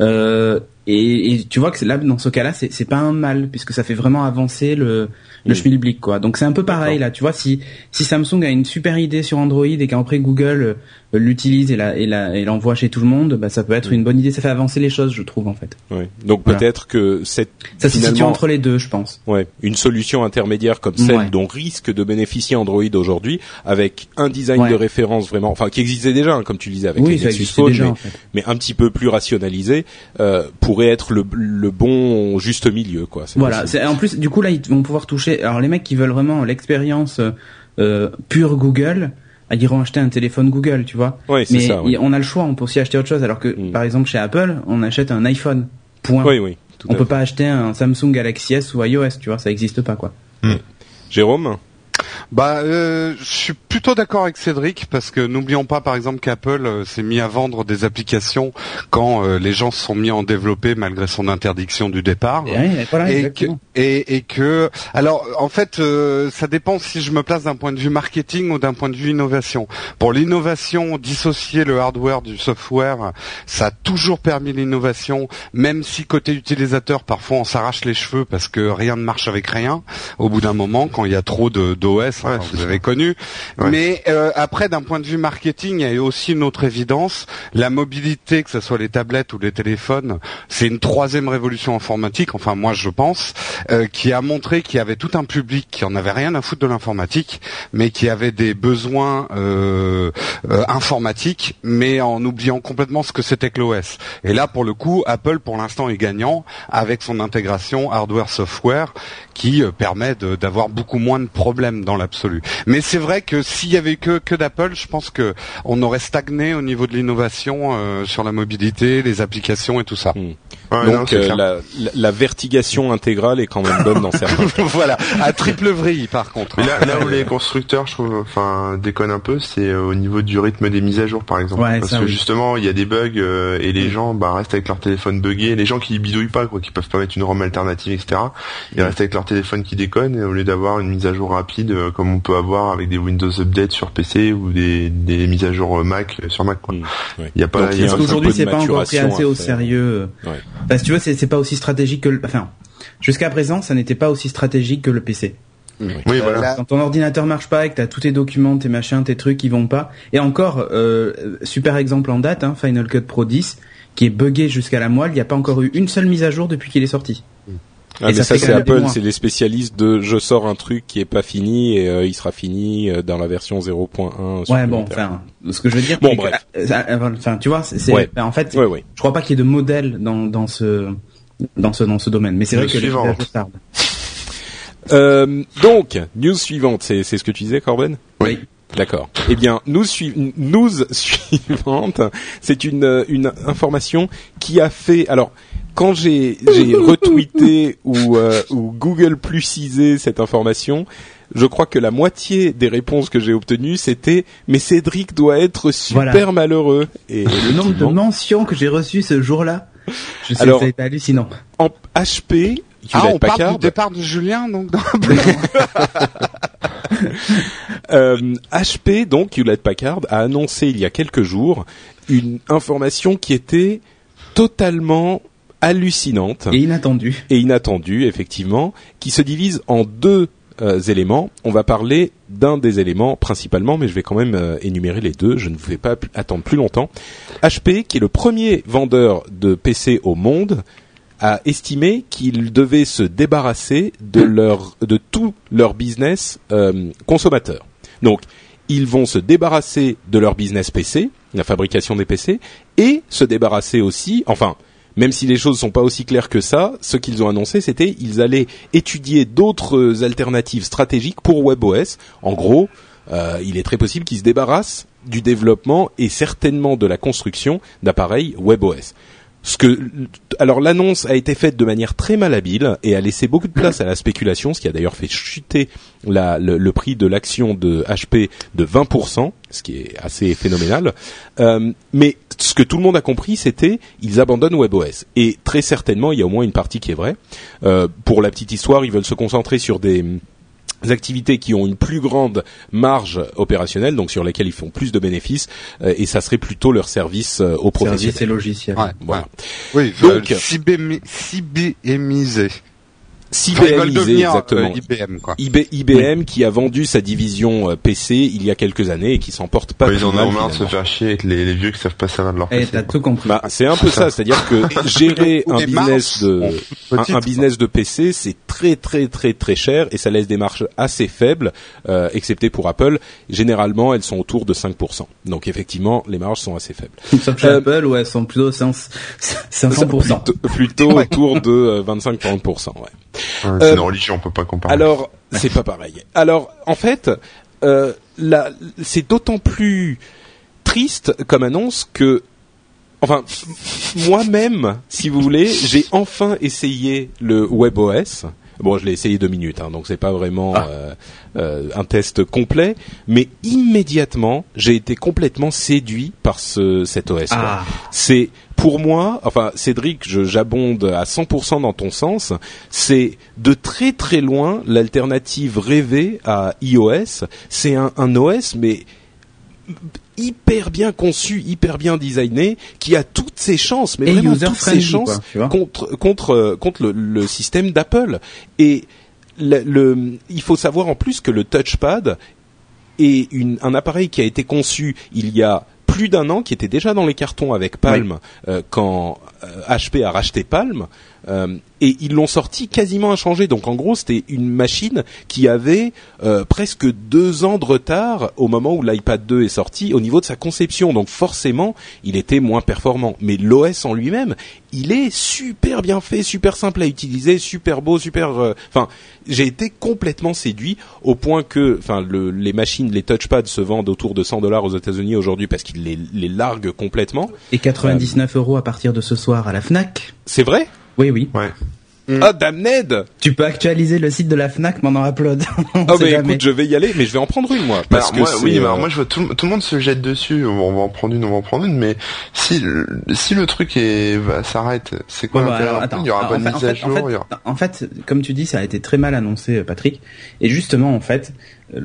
Euh, et, et tu vois que là, dans ce cas-là, c'est c'est pas un mal puisque ça fait vraiment avancer le le schmilblick quoi. Donc c'est un peu pareil là. Tu vois, si si Samsung a une super idée sur Android et qu'après Google euh, l'utilise et la et la et l'envoie chez tout le monde, bah ça peut être une bonne idée. Ça fait avancer les choses, je trouve en fait. Ouais. Donc Voilà. peut-être que cette Ça se situe entre les deux, je pense. ouais, une solution intermédiaire comme celle Ouais. dont risque de bénéficier Android aujourd'hui, avec un design Ouais. de référence vraiment, enfin qui existait déjà, hein, comme tu disais avec oui, les Nexus Phone, déjà mais, en fait. mais un petit peu plus rationalisé, euh, pourrait être le, le bon juste milieu, quoi. Voilà. C'est- En plus, du coup là, ils vont pouvoir toucher. Alors les mecs qui veulent vraiment l'expérience euh, euh, pure Google, ah, ils iront acheter un téléphone Google, tu vois. C'est Mais ça. oui. on a le choix, on peut aussi acheter autre chose. Alors que, Mm. par exemple, chez Apple, on achète un iPhone. Point. Oui, oui. Tout on peut fait. pas acheter un Samsung Galaxy S ou iOS, tu vois, ça existe pas quoi. Jérôme? Bah, euh, je suis plutôt d'accord avec Cédric parce que n'oublions pas, par exemple, qu'Apple euh, s'est mis à vendre des applications quand euh, les gens se sont mis à en développer malgré son interdiction du départ. Et, voilà, et que, exactement. et, et que alors en fait euh, ça dépend si je me place d'un point de vue marketing ou d'un point de vue innovation. Pour l'innovation, dissocier le hardware du software, ça a toujours permis l'innovation, même si côté utilisateur parfois on s'arrache les cheveux parce que rien ne marche avec rien. Au bout d'un moment, quand il y a trop de C'est vous avez connu. Ouais. Mais euh, après, d'un point de vue marketing, il y a aussi une autre évidence. La mobilité, que ce soit les tablettes ou les téléphones, c'est une troisième révolution informatique, enfin moi je pense, euh, qui a montré qu'il y avait tout un public qui en avait rien à foutre de l'informatique, mais qui avait des besoins euh, euh, informatiques, mais en oubliant complètement ce que c'était que l'OS. Et là, pour le coup, Apple, pour l'instant, est gagnant avec son intégration hardware-software qui euh, permet d'avoir beaucoup moins de problèmes dans l'absolu. Mais c'est vrai que s'il y avait que que d'Apple, je pense que on aurait stagné au niveau de l'innovation euh, sur la mobilité, les applications et tout ça. Ouais, Donc euh, la, la, la vertigation intégrale est quand même bonne dans certains. voilà, à triple vrille par contre. Mais là, là où les constructeurs, je trouve, enfin, déconnent un peu, c'est euh, au niveau du rythme des mises à jour, par exemple. Ouais, Parce ça, que oui. justement, il y a des bugs euh, et les gens bah, restent avec leur téléphone buggé. Les gens qui bidouillent pas, quoi, qui peuvent pas mettre une ROM alternative, etc. Ils restent avec leur téléphone qui déconne et au lieu d'avoir une mise à jour rapide, euh, comme on peut avoir avec des Windows Update sur PC ou des, des mises à jour Mac sur Mac, quoi. Mm, ouais. Il y a pas, Parce qu'aujourd'hui, c'est pas encore pris assez au sérieux. Ouais. Parce que tu vois, c'est pas aussi stratégique que le. Enfin, jusqu'à présent, ça n'était pas aussi stratégique que le PC. Oui, Euh, voilà. là- Quand ton ordinateur marche pas et que t'as tous tes documents, tes machins, tes trucs qui vont pas. Et encore, euh, super exemple en date, hein, Final Cut Pro 10, qui est buggé jusqu'à la moelle. Il n'y a pas encore eu une seule mise à jour depuis qu'il est sorti. Ah, Et mais ça c'est Apple, c'est les spécialistes de je sors un truc qui est pas fini et euh, il sera fini euh, dans la version 0.1. Ouais, bon, enfin, ce que je veux dire. Bon, bref. euh, Enfin, tu vois, c'est, Ouais. en fait, Ouais, ouais. je crois pas qu'il y ait de modèle dans, dans ce, dans ce, dans ce domaine. Mais c'est vrai que les tardent. Euh, donc, news suivante, c'est c'est ce que tu disais, Corben? Oui. D'accord. Eh bien, news, sui- news suivante, c'est une, une information qui a fait. Alors, quand j'ai j'ai retweeté ou, euh, ou Google plucisé cette information, je crois que la moitié des réponses que j'ai obtenues c'était mais Cédric doit être super Voilà. malheureux. Et Le nombre de mentions que j'ai reçues ce jour-là, je sais, Alors- ça a été hallucinant. en HP, Ah, on parle Packard, du départ de Julien, donc. dans- Euh, HP, donc Hewlett Packard, a annoncé il y a quelques jours une information qui était totalement hallucinante Et inattendu. et inattendue, effectivement, qui se divise en deux euh, éléments. On va parler d'un des éléments principalement, mais je vais quand même euh, énumérer les deux. Je ne vous fais pas attendre plus longtemps. HP, qui est le premier vendeur de PC au monde, a estimé qu'il devait se débarrasser de leur de tout leur business euh, consommateur. Donc, ils vont se débarrasser de leur business PC, la fabrication des PC, et se débarrasser aussi, enfin, même si les choses sont pas aussi claires que ça, ce qu'ils ont annoncé, c'était ils allaient étudier d'autres alternatives stratégiques pour WebOS. En gros, euh, il est très possible qu'ils se débarrassent du développement et certainement de la construction d'appareils WebOS. Ce que, alors l'annonce a été faite de manière très malhabile et a laissé beaucoup de place à la spéculation, ce qui a d'ailleurs fait chuter la- le, prix de l'action de HP de 20%, ce qui est assez phénoménal. Euh, mais ce que tout le monde a compris, c'était ils abandonnent WebOS et très certainement il y a au moins une partie qui est vraie. Euh, pour la petite histoire, ils veulent se concentrer sur des activités qui ont une plus grande marge opérationnelle, donc sur lesquelles ils font plus de bénéfices, euh, et ça serait plutôt leur service euh, aux professionnels. Service et logiciel. Ouais, Voilà. ouais. Oui, Donc- donc devenir exactement. euh, IBM quoi. IB- IBM qui a vendu sa division euh, PC il y a quelques années et qui s'en porte pas Ouais, plus ils en ont marre de se faire chier avec les, les vieux qui savent pas servir de leur Eh, PC. t'as tout compris. Bah, c'est un peu ça, c'est-à-dire que gérer un business de un, business de PC, c'est très très très très cher et ça laisse des marges assez faibles, euh, excepté pour Apple. Généralement, elles sont autour de 5%. Donc effectivement, les marges sont assez faibles. Sauf chez euh, Apple, où elles sont plutôt 500%. 500%. Plutôt, plutôt autour de euh, 25-30%. Ouais. Ouais, Euh, c'est une religion, on peut pas comparer. Alors, c'est pas pareil. Alors, en fait, euh, c'est d'autant plus triste comme annonce que, enfin, moi-même, si vous voulez, j'ai enfin essayé le WebOS. Bon, je l'ai essayé deux minutes, hein, donc c'est pas vraiment euh, euh, un test complet, mais immédiatement, j'ai été complètement séduit par ce cet OS. Ah. C'est pour moi, enfin Cédric, j'abonde à 100% dans ton sens. C'est de très très loin l'alternative rêvée à iOS. C'est un, un OS mais hyper bien conçu, hyper bien designé, qui a toutes ses chances, mais Et vraiment toutes ses chances quoi, contre contre euh, contre le, le système d'Apple. Et le, le- il faut savoir en plus que le touchpad est une, un appareil qui a été conçu il y a plus d'un an, qui était déjà dans les cartons avec Palm euh, quand euh, HP a racheté Palm, euh, et ils l'ont sorti quasiment inchangé. Donc en gros, c'était une machine qui avait euh, presque deux ans de retard au moment où l'iPad 2 est sorti au niveau de sa conception. Donc forcément, il était moins performant. Mais l'OS en lui-même, il est super bien fait, super simple à utiliser, super beau, super. euh, Enfin, j'ai été complètement séduit au point que, enfin, le, les machines, les touchpads se vendent autour de 100 dollars aux États-Unis aujourd'hui parce qu'ils les, les larguent complètement. Et 99 euros à partir de ce soir à la Fnac. C'est vrai? Oui, oui. Ouais. Ah, damned Tu peux actualiser le site de la Fnac pendant upload. On Ah bah jamais. écoute, je vais y aller, mais je vais en prendre une moi, Bah, parce alors, que moi, oui, mais euh, alors moi je vois tout, le- tout le monde se jette dessus. On va en prendre une, on va en prendre une. Mais si le- si le truc est s'arrête, c'est quoi Ouais, bah, l'intérêt. Il y aura Alors, pas de mise en à en jour. fait- aura- En fait, comme tu dis, ça a été très mal annoncé, euh, Patrick. Et justement, en fait, euh,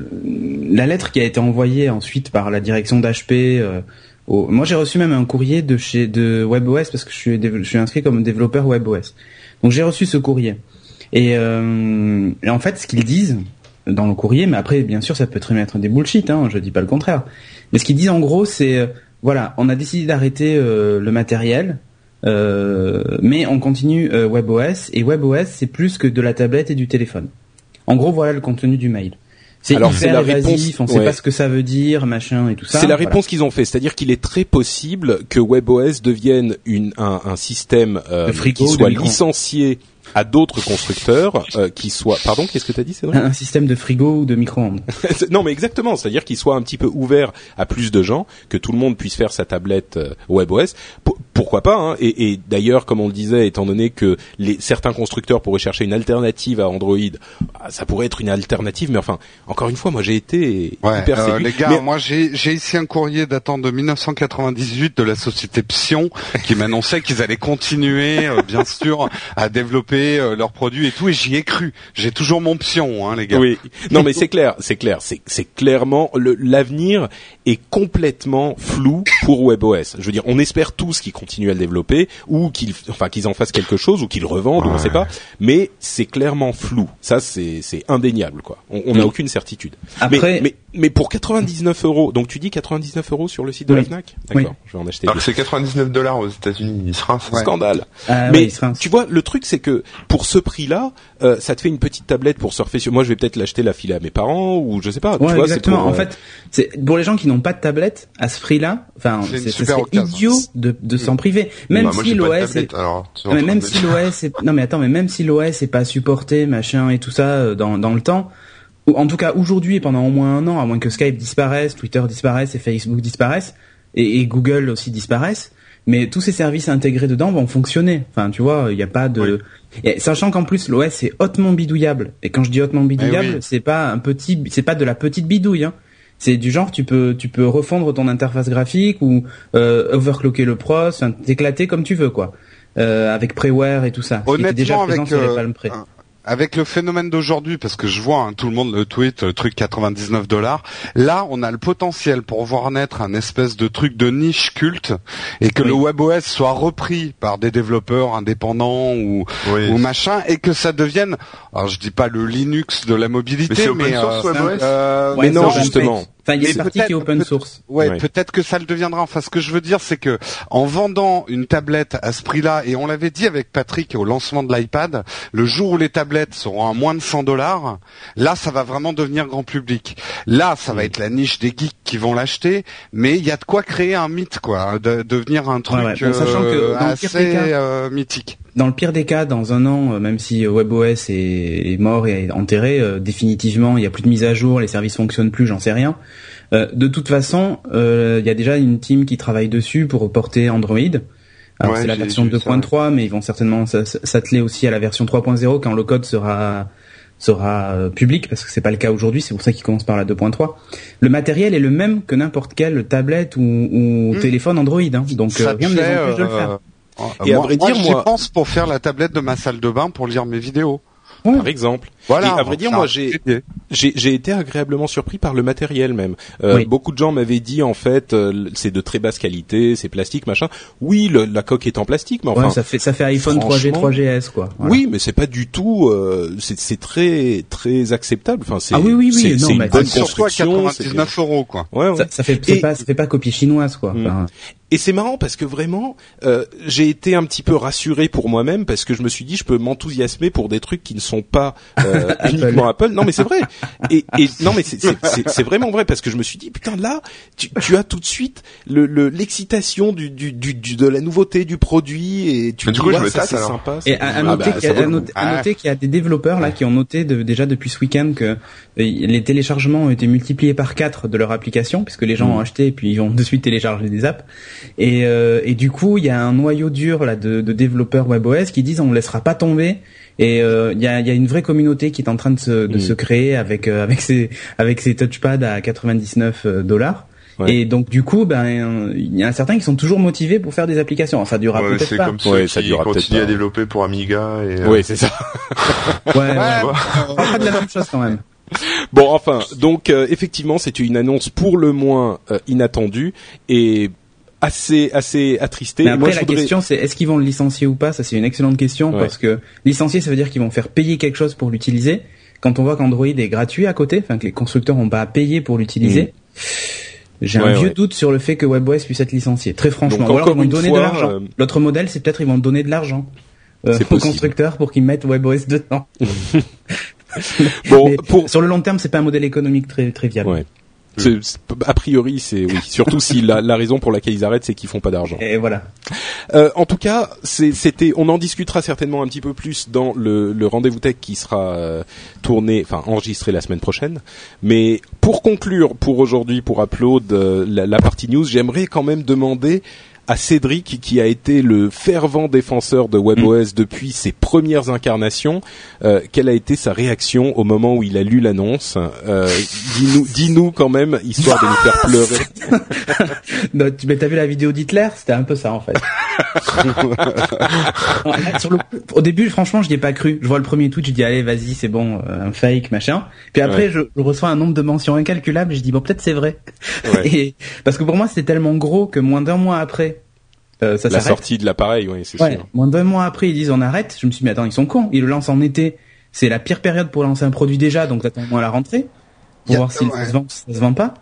la lettre qui a été envoyée ensuite par la direction d'HP. euh, Moi, j'ai reçu même un courrier de chez de WebOS parce que je suis, inscrit comme développeur WebOS. Donc, j'ai reçu ce courrier. Et, euh, en fait, ce qu'ils disent dans le courrier, mais après, bien sûr, ça peut très bien être des bullshit. Hein, je dis pas le contraire. Mais ce qu'ils disent en gros, c'est euh, voilà, on a décidé d'arrêter euh, le matériel. Euh, mais on continue euh, WebOS et WebOS c'est plus que de la tablette et du téléphone. En gros, voilà le contenu du mail. C'est Alors, c'est la évasif, réponse- on sait ouais. pas ce que ça veut dire, machin et tout ça. C'est la Voilà. réponse qu'ils ont fait, c'est-à-dire qu'il est très possible que WebOS devienne une, un, un système euh, frigo qui de soit licencié à d'autres constructeurs, euh, qui soit. Pardon, qu'est-ce que t'as dit, Cédric Un système de frigo ou de micro-ondes. Non, mais exactement, c'est-à-dire qu'il soit un petit peu ouvert à plus de gens, que tout le monde puisse faire sa tablette euh, WebOS. P- pourquoi pas hein Et, et d'ailleurs, comme on le disait, étant donné que les, certains constructeurs pourraient chercher une alternative à Android, ah, ça pourrait être une alternative. Mais enfin, encore une fois, moi j'ai été Ouais, hyper euh, séduit. les gars, Mais- moi j'ai j'ai ici un courrier datant de 1998 de la société Psion qui m'annonçait qu'ils allaient continuer, euh, bien sûr, à développer euh, leurs produits et tout, et j'y ai cru. J'ai toujours mon Psion, hein, les gars. Oui, non mais c'est clair, c'est clair, c'est c'est clairement le- l'avenir est complètement flou pour WebOS. Je veux dire, on espère tous qu'ils continuent à le développer ou qu'ils enfin qu'ils en fassent quelque chose ou qu'ils le revendent, ou on Ouais. sait pas, mais c'est clairement flou. Ça c'est c'est indéniable quoi. On on n'a Oui. aucune certitude. Après- mais, mais mais pour 99 euros, donc tu dis 99 euros sur le site de la Oui. Fnac, d'accord, je vais en acheter. Alors c'est 99 dollars aux États-Unis, il sera. Scandale. Ah, mais oui, il sera un- tu vois, le truc c'est que pour ce prix-là, euh, ça te fait une petite tablette pour surfer sur. Moi, je vais peut-être l'acheter la filer à mes parents ou je sais pas. tu Ouais, vois, c'est exactement. pour, euh, En fait, c'est pour les gens qui n'ont pas de tablette à ce prix-là. Enfin, C'est idiot de, de s'en priver. Même Bah, moi, si l'OS est tu mais vois, même tu si l'OS est... non mais attends mais même si l'OS est pas supporté machin et tout ça euh, dans dans le temps ou en tout cas aujourd'hui et pendant au moins un an à moins que Skype disparaisse Twitter disparaisse et Facebook disparaissent et, et Google aussi disparaissent mais tous ces services intégrés dedans vont fonctionner enfin tu vois il n'y a pas de et sachant qu'en plus l'OS est hautement bidouillable et quand je dis hautement bidouillable oui. c'est pas un petit c'est pas de la petite bidouille hein. C'est du genre tu peux tu peux refondre ton interface graphique ou euh, overclocker le pros, t'éclater comme tu veux quoi, euh, avec Preware et tout ça. ce qui était déjà Honnêtement, présent avec sur les euh, Palm Pre. un- avec le phénomène d'aujourd'hui, parce que je vois hein, tout le monde le tweet, le truc 99 dollars. Là, on a le potentiel pour voir naître un espèce de truc de niche culte et que Oui. le WebOS soit repris par des développeurs indépendants ou, Oui. ou machin et que ça devienne, alors je dis pas le Linux de la mobilité, Mais c'est open source, euh, WebOS euh, Mais non, justement. Enfin, il y a Mais une partie peut-être- qui est open source. Ouais, Ouais. peut-être que ça le deviendra. Enfin, ce que je veux dire, c'est que en vendant une tablette à ce prix-là, et on l'avait dit avec Patrick au lancement de l'iPad, le jour où les tablettes seront à moins de 100 dollars, là, ça va vraiment devenir grand public. Là, ça Mm. va être la niche des geeks qui vont l'acheter, mais il y a de quoi créer un mythe, quoi, de devenir un truc ouais. Bon, sachant que euh, dans assez cas- euh, mythique. Dans le pire des cas, dans un an, euh, même si euh, WebOS est, est mort et enterré, euh, définitivement, il n'y a plus de mise à jour, les services fonctionnent plus, j'en sais rien. Euh, de toute façon, il y a déjà une team qui travaille dessus pour porter Android. Alors Ouais, c'est la version j'ai vu ça, 2.3, mais ils vont certainement s'atteler aussi à la version 3.0 quand le code sera sera public parce que c'est pas le cas aujourd'hui, c'est pour ça qu'ils commencent par la 2.3. Le matériel est le même que n'importe quelle tablette ou, ou Hmm. téléphone Android, hein. donc Ça rien ne les empêche de le faire. Euh, à moi, vrai dire, moi- pense pour faire la tablette de ma salle de bain pour lire mes vidéos. Par exemple. Voilà. Et à vrai dire, moi, j'ai-. J'ai j'ai été agréablement surpris par le matériel même. Euh, Oui. Beaucoup de gens m'avaient dit en fait euh, c'est de très basse qualité, c'est plastique machin. Oui, le- la coque est en plastique, mais enfin ouais, ça fait ça fait iPhone 3G franchement, 3GS quoi. Voilà. oui, mais c'est pas du tout. euh, c'est c'est très très acceptable. Enfin, c'est Ah oui, oui, oui, c'est- non, c'est mais une bonne construction. c'est- 99 euros, quoi. Ouais, ouais. Ça, ça fait c'est Et- pas ça fait pas copie chinoise quoi. Mm. Enfin, Et c'est marrant parce que vraiment, euh, j'ai été un petit peu rassuré pour moi-même parce que je me suis dit je peux m'enthousiasmer pour des trucs qui ne sont pas euh, uniquement Apple. Non mais c'est vrai. Et, et non mais c'est- c'est c'est- c'est vraiment vrai parce que je me suis dit putain là tu, tu as tout de suite le le- l'excitation du, du, du, du- de la nouveauté du produit et tu du dis, coup, je ouais, me ça c'est sympa. Et à, à Ah noter bah, qu'il y ça a, vaut à le coup. noter- à noter qu'il y a des développeurs là qui ont noté de- déjà depuis ce week-end que euh, les téléchargements ont été multipliés par 4 de leur application puisque les gens Mm. ont acheté et puis ils ont de suite téléchargé des apps et, euh, et du coup il y a un noyau dur là de, de développeurs WebOS qui disent on ne laissera pas tomber et euh, il y, a, y a une vraie communauté qui est en train de se, de Mm. se créer avec euh, avec ces avec ces touchpads à 99 dollars. Ouais. Et donc du coup, ben euh, il y en a certains qui sont toujours motivés pour faire des applications. Enfin, ça durera Ouais, peut-être c'est pas. comme ceux Ouais, ça qui durera peut-être continuent à développer pour Amiga et euh, Oui, c'est ça. Ouais, ouais. Ouais, pas de la même chose quand même. Bon, enfin, donc euh, effectivement, c'était une annonce pour le moins euh, inattendue et assez assez attristée. Mais après, moi, la voudrais- question, c'est est-ce qu'ils vont le licencier ou pas? Ça, c'est une excellente question Ouais. parce que licencier, ça veut dire qu'ils vont faire payer quelque chose pour l'utiliser. Quand on voit qu'Android est gratuit à côté, enfin que les constructeurs n'ont pas à payer pour l'utiliser, j'ai Mm. Ouais, un vieux ouais. doute sur le fait que WebOS puisse être licencié. Très franchement. Donc, Ou alors ils vont donner fois, de l'argent. euh, L'autre modèle, c'est peut-être ils vont donner de l'argent euh, aux constructeurs pour qu'ils mettent WebOS dedans. Bon, pour Sur le long terme, c'est pas un modèle économique très très viable. Ouais. C'est- a priori, c'est oui. Surtout si la, la raison pour laquelle ils arrêtent, c'est qu'ils font pas d'argent. Et voilà. Euh, en tout cas, c'était. On en discutera certainement un petit peu plus dans le, le rendez-vous tech qui sera euh, tourné, enfin enregistré la semaine prochaine. Mais pour conclure, pour aujourd'hui, pour upload euh, la, la partie news, j'aimerais quand même demander à Cédric, qui a été le fervent défenseur de WebOS depuis ses premières incarnations, euh, quelle a été sa réaction au moment où il a lu l'annonce? Euh, Dis-nous, dis-nous quand même, histoire de nous faire pleurer. Non, tu mais t'as vu la vidéo d'Hitler? C'était un peu ça en fait. Sur le au début, franchement, je n'y ai pas cru. Je vois le premier tweet, je dis allez, vas-y, c'est bon, euh, un fake, machin. Puis après, Ouais. je, je reçois un nombre de mentions incalculable. Je dis bon, peut-être c'est vrai. Ouais. Et parce que pour moi, c'était tellement gros que moins d'un mois après, euh, ça La sortie de l'appareil, oui, c'est Ouais, sûr. moins d'un mois après, ils disent on arrête. Je me suis dit mais attends, ils sont cons. Ils le lancent en été. C'est la pire période pour lancer un produit déjà, donc t'attends au moins la rentrée pour voir si ouais. ça se vend, si ça se vend pas.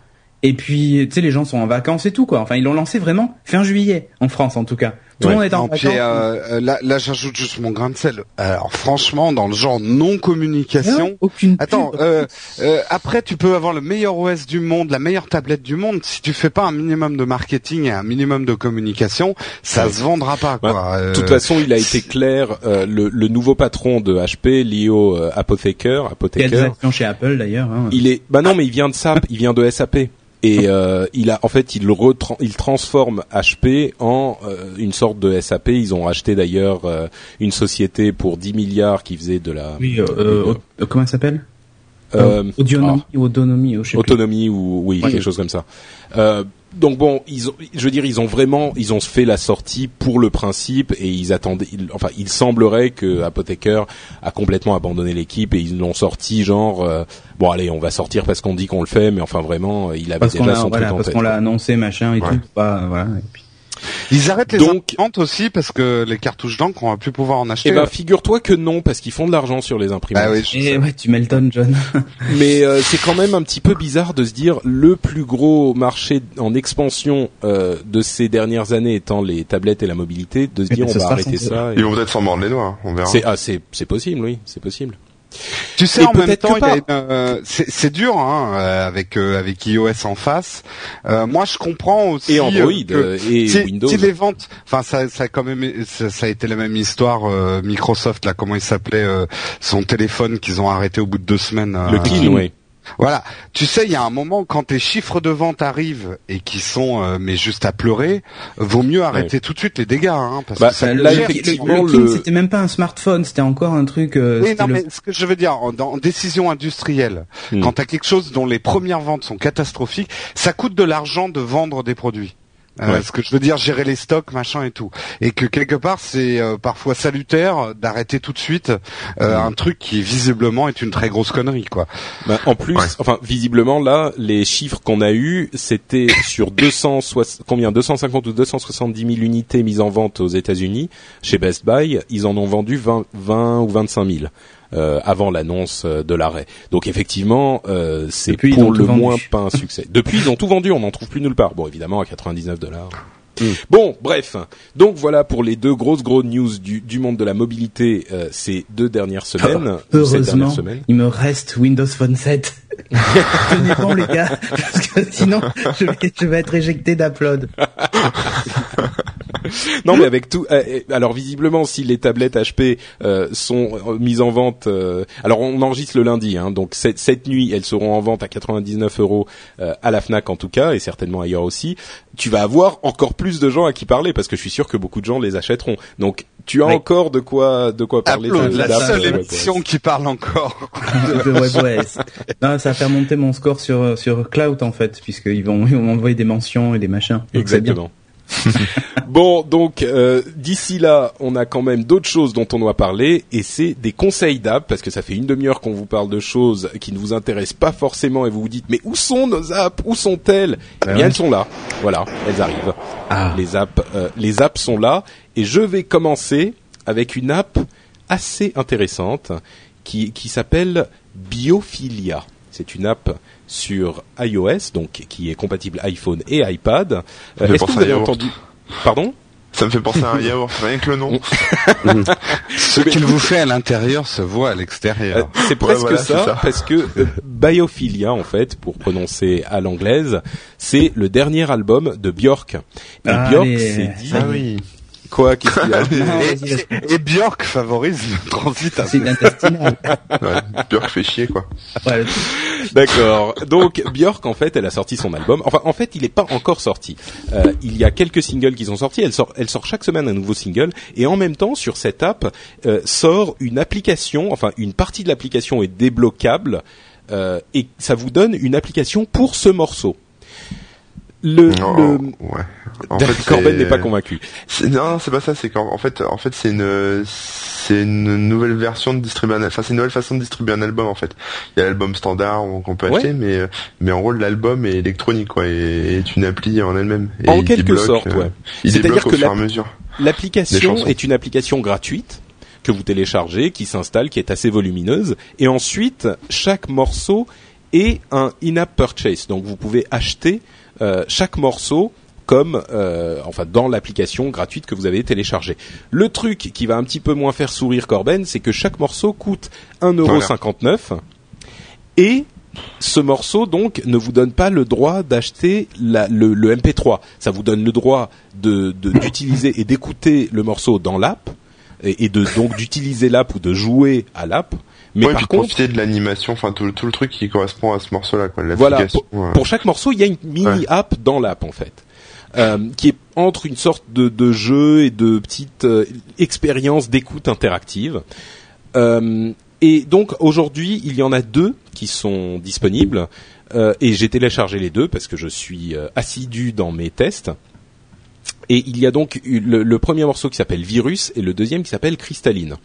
Et puis, tu sais, les gens sont en vacances et tout, quoi. Enfin, ils l'ont lancé vraiment fin juillet, en France en tout cas. Tout Ouais. monde est en puis, euh, euh, là, là j'ajoute juste mon grain de sel. Alors franchement, dans le genre non communication, Non, aucune Attends, pub. euh, euh, après tu peux avoir le meilleur OS du monde, la meilleure tablette du monde, si tu fais pas un minimum de marketing et un minimum de communication, ça Ouais. se vendra pas quoi. De Euh, toute façon, il a été clair, euh, le, le nouveau patron de HP, Leo euh, Apotheker, Il y a des Apotheker, actions chez Apple d'ailleurs. Hein. il est, bah non, mais il vient de SAP, il vient de SAP. Et euh, il a, en fait, il, retran- il transforme HP en euh, une sorte de SAP. Ils ont acheté d'ailleurs euh, une société pour 10 milliards qui faisait de la Oui, euh, euh, euh, comment ça s'appelle? Euh, ou autonomie, ou je sais plus. autonomie ou oui Ouais. quelque chose comme ça. Donc bon, ils ont, je veux dire, ils ont vraiment, ils ont fait la sortie pour le principe et ils attendaient. enfin, il semblerait que Apotheker a complètement abandonné l'équipe et ils l'ont sorti genre, euh, bon allez, on va sortir parce qu'on dit qu'on le fait, mais enfin vraiment, il avait Parce déjà l'a son voilà, truc en parce tête. qu'on l'a annoncé machin et Ouais. tout. Pas, voilà. Et puis- Ils arrêtent les Donc- imprimantes aussi parce que les cartouches d'encre, on va plus pouvoir en acheter. Eh ben, figure-toi que non, parce qu'ils font de l'argent sur les imprimantes. Ah oui, je Et sais. ouais, tu Melton, John. Mais euh, c'est quand même un petit peu bizarre de se dire le plus gros marché en expansion euh, de ces dernières années étant les tablettes et la mobilité, de se dire on va arrêter ça. et- Ils vont peut-être s'en mordre les doigts, hein, on verra. C'est ah c'est possible, oui, c'est possible. Tu sais, Et en même temps, que il y a pas. une, euh, c'est dur hein, euh, avec euh, avec iOS en face. Euh, moi, je comprends aussi Et Android euh, que euh, et si, Windows. si les ventes, enfin ça, ça a quand même, ça, ça a été la même histoire. euh, Microsoft là, comment il s'appelait euh, son téléphone qu'ils ont arrêté au bout de deux semaines. Le clean, oui. Voilà. Tu sais, il y a un moment quand tes chiffres de vente arrivent et qui sont euh, mais juste à pleurer, vaut mieux arrêter tout de suite les dégâts, hein, parce Bah, que ça Là, le, effectivement, le c'était même pas un smartphone, c'était encore un truc. euh, Oui, non, le- mais ce que je veux dire, en, en décision industrielle, Hmm. quand tu as quelque chose dont les premières ventes sont catastrophiques, ça coûte de l'argent de vendre des produits. Euh, Ouais. Ce que je veux dire, gérer les stocks, machin et tout, et que quelque part c'est euh, parfois salutaire d'arrêter tout de suite euh, Hmm. un truc qui visiblement est une très grosse connerie, quoi. Bah, en plus, Ouais. enfin visiblement là, les chiffres qu'on a eus, c'était sur 200 combien? 250 ou 270 000 unités mises en vente aux États-Unis chez Best Buy. Ils en ont vendu 20, 20 ou 25 000 euh, avant l'annonce euh, de l'arrêt. Donc effectivement, euh, c'est pour le vendu. moins pas un succès. Depuis, ils ont tout vendu, on n'en trouve plus nulle part. Bon, évidemment à 99 dollars. Bon, bref. Donc voilà pour les deux grosses grosses news du, du monde de la mobilité euh, ces deux dernières semaines. ou cette Heureusement, il me reste Windows Phone 7. Tenez bon les gars, parce que sinon je vais, je vais être éjecté d'Upload. Non, mais avec tout. euh, alors visiblement, si les tablettes HP euh, sont euh, mises en vente, euh, alors on enregistre le lundi, hein, donc cette, cette nuit, elles seront en vente à 99 euros euh, à la Fnac en tout cas, et certainement ailleurs aussi. Tu vas avoir encore plus de gens à qui parler parce que je suis sûr que beaucoup de gens les achèteront. Donc tu as Oui. encore de quoi de quoi parler. De- la seule émission qui parle encore. de WebOS. Non, ça va faire monter mon score sur sur Cloud en fait, puisqu'ils vont ils vont m'envoyer des mentions et des machins. Exactement. bon, donc euh, d'ici là, on a quand même d'autres choses dont on doit parler, et c'est des conseils d'app, parce que ça fait une demi-heure qu'on vous parle de choses qui ne vous intéressent pas forcément, et vous vous dites, mais où sont nos apps? Où sont-elles? Eh Ben bien, elles sont là. Voilà, elles arrivent. Ah. Les apps, euh, les apps sont là, et je vais commencer avec une app assez intéressante qui, qui s'appelle Biophilia. C'est une app sur iOS, donc qui est compatible iPhone et iPad. Euh, Est-ce que penser vous à avez yaourt. entendu Pardon? Ça me fait penser à un yaourt, rien que le nom. Ce qu'il vous fait à l'intérieur se voit à l'extérieur. Euh, C'est presque voilà, ça, parce que euh, Biophilia, en fait, pour prononcer à l'anglaise, c'est le dernier album de Björk. Et Allez. Björk s'est dit Ah oui. Quoi Qu'est-ce qu'il y a Non, Et, Björk favorise le transit à C'est intestinal. Ouais, Björk fait chier, quoi. Ouais, D'accord. Donc Björk, en fait, elle a sorti son album. Enfin, en fait, il n'est pas encore sorti. Euh, il y a quelques singles qui sont sortis. Elle sort, elle sort chaque semaine un nouveau single. Et en même temps, sur cette app, euh, sort une application. Enfin, une partie de l'application est débloquable. euh, et ça vous donne une application pour ce morceau. Le, Non, le... ouais. En fait, Corben n'est pas convaincu. Non, c'est pas ça. C'est qu'en en fait, en fait, c'est une, c'est une nouvelle version de distribuer un, enfin, c'est une nouvelle façon de distribuer un album en fait. Il y a l'album standard qu'on peut Ouais. acheter, mais mais en gros l'album est électronique quoi, et est une appli en elle-même. En il quelque débloque, sorte, euh, ouais. C'est-à-dire que L'application est une application gratuite que vous téléchargez, qui s'installe, qui est assez volumineuse, et ensuite chaque morceau est un in-app purchase. Donc vous pouvez acheter chaque morceau comme euh, enfin dans l'application gratuite que vous avez téléchargée. Le truc qui va un petit peu moins faire sourire Corben, c'est que chaque morceau coûte 1,59€ et ce morceau donc ne vous donne pas le droit d'acheter le, le MP3. Ça vous donne le droit d'utiliser et d'écouter le morceau dans l'app et, et de donc d'utiliser l'app ou de jouer à l'app. Mais ouais, par contre, profiter de l'animation, enfin tout, tout le truc qui correspond à ce morceau-là, quoi. voilà, pour, chaque morceau, il y a une mini app dans l'app en fait, euh, qui est entre une sorte de, de jeu et de petite euh, expérience d'écoute interactive. Euh, et donc aujourd'hui, il y en a deux qui sont disponibles euh, et j'ai téléchargé les deux parce que je suis euh, assidu dans mes tests. Et il y a donc le, le premier morceau qui s'appelle Virus et le deuxième qui s'appelle Cristalline.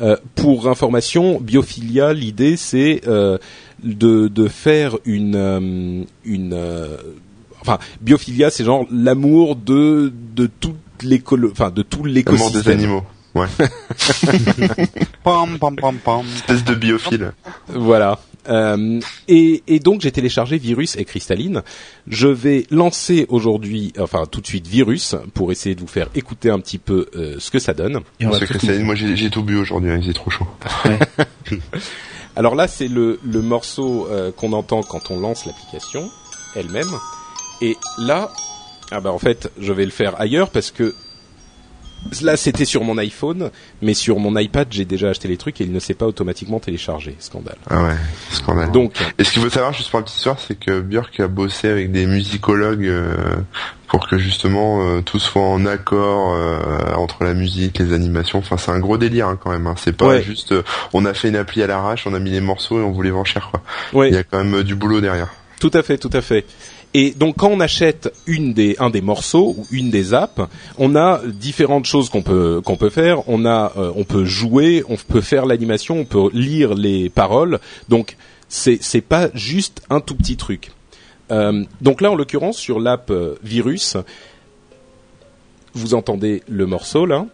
Euh, pour information, Biophilia, l'idée c'est euh, de, de faire une euh, une euh, enfin Biophilia, c'est genre l'amour de de toutes les enfin de tout l'écosystème. des animaux. Ouais. Pam, pam, pam, pam. Espèce de biophile. Voilà. Euh, et, et donc j'ai téléchargé Virus et Cristalline. Je vais lancer aujourd'hui, enfin tout de suite Virus pour essayer de vous faire écouter un petit peu euh, ce que ça donne. Et on va Parce Cristalline, moi j'ai j'ai tout bu aujourd'hui, hein, il faisait trop chaud. Alors là c'est le, le morceau euh, qu'on entend quand on lance l'application elle-même. Et là, ah bah en fait je vais le faire ailleurs parce que là c'était sur mon iPhone, mais sur mon iPad j'ai déjà acheté les trucs et il ne s'est pas automatiquement téléchargé. Scandale. Ah ouais, scandale. Donc Et ce qu'il faut savoir, juste pour la petite histoire, c'est que Björk a bossé avec des musicologues euh, pour que justement euh, tout soit en accord euh, entre la musique, les animations. Enfin, c'est un gros délire hein, quand même. Hein. C'est pas Ouais. juste on a fait une appli à l'arrache, on a mis les morceaux et on voulait vendre cher quoi. ouais. Il y a quand même du boulot derrière. Tout à fait, tout à fait. Et donc quand on achète une des un des morceaux ou une des apps, on a différentes choses qu'on peut qu'on peut faire. On a euh, on peut jouer, on peut faire l'animation, on peut lire les paroles. Donc c'est c'est pas juste un tout petit truc. Euh, donc là en l'occurrence sur l'app euh, Virus, vous entendez le morceau là.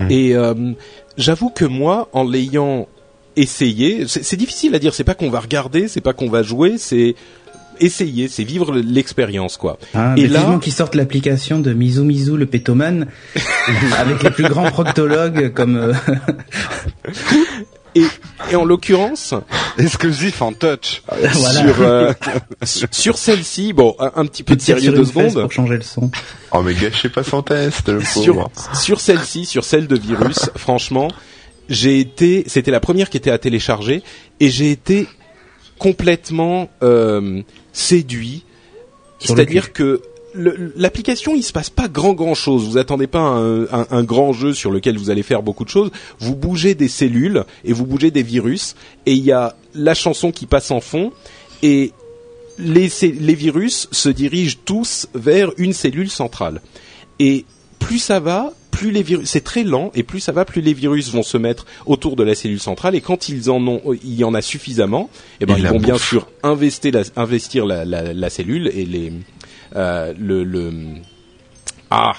Mhm. Et euh, j'avoue que moi en l'ayant essayé, c'est c'est difficile à dire. C'est pas qu'on va regarder, c'est pas qu'on va jouer, c'est essayer, c'est vivre l'expérience quoi. Ah, Et là- qu'ils sortent l'application de Mizu Mizu le pétomane avec les plus grands proctologues comme euh, Et, et en l'occurrence, Exclusif en touch. voilà. sur euh, sur- celle-ci, bon, un, un petit peu de sérieux deux secondes. pour changer le son. Oh mais gâchez pas son test, le Sur sur celle-ci, sur celle de virus, franchement, j'ai été, c'était la première qui était à télécharger et j'ai été complètement euh, séduit. C'est-à-dire que l'application, il se passe pas grand grand chose. Vous attendez pas un, un- un grand jeu sur lequel vous allez faire beaucoup de choses. Vous bougez des cellules et vous bougez des virus et il y a la chanson qui passe en fond et les virus se dirigent tous vers une cellule centrale. Et plus ça va, plus les virus, c'est très lent, et plus ça va, plus les virus vont se mettre autour de la cellule centrale, et quand ils en ont, il y en a suffisamment, eh ben Ils ils la vont bien sûr investir la, investir la, la, la cellule et les, euh, le, le, ah,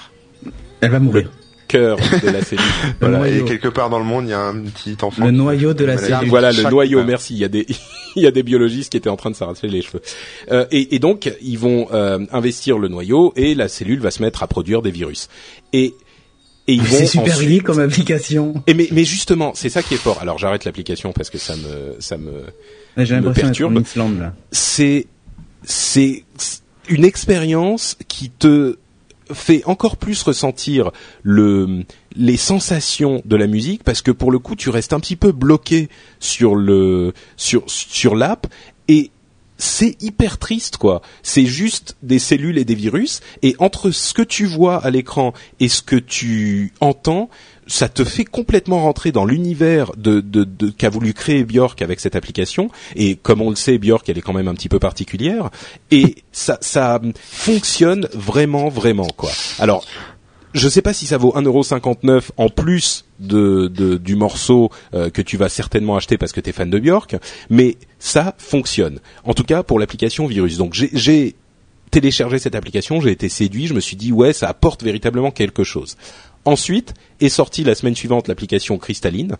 Elle va mourir. cœur de la cellule. Le Voilà, et quelque part dans le monde, il y a un petit enfant. Le noyau de la cellule. Voilà le noyau. Merci. Il y a des il y a des biologistes qui étaient en train de s'arracher les cheveux. Euh, et, et donc ils vont euh, investir le noyau et la cellule va se mettre à produire des virus. Et et ils vont C'est super ensuite- comme application. Et mais, mais justement, c'est ça qui est fort. Alors j'arrête l'application parce que ça me ça me Me perturbe. c'est c'est une expérience qui te fait encore plus ressentir le les sensations de la musique parce que pour le coup tu restes un petit peu bloqué sur le sur sur l'app et c'est hyper triste quoi. C'est juste des cellules et des virus et entre ce que tu vois à l'écran et ce que tu entends, ça te fait complètement rentrer dans l'univers de, de, de qu'a voulu créer Björk avec cette application. Et comme on le sait, Björk elle est quand même un petit peu particulière et ça ça fonctionne vraiment vraiment quoi. Alors je sais pas si ça vaut 1,59€ en plus de, de du morceau euh, que tu vas certainement acheter parce que tu es fan de Björk, mais ça fonctionne. En tout cas pour l'application Virus. Donc j'ai- téléchargé cette application, j'ai été séduit, je me suis dit ouais, ça apporte véritablement quelque chose. Ensuite est sortie la semaine suivante l'application Cristalline.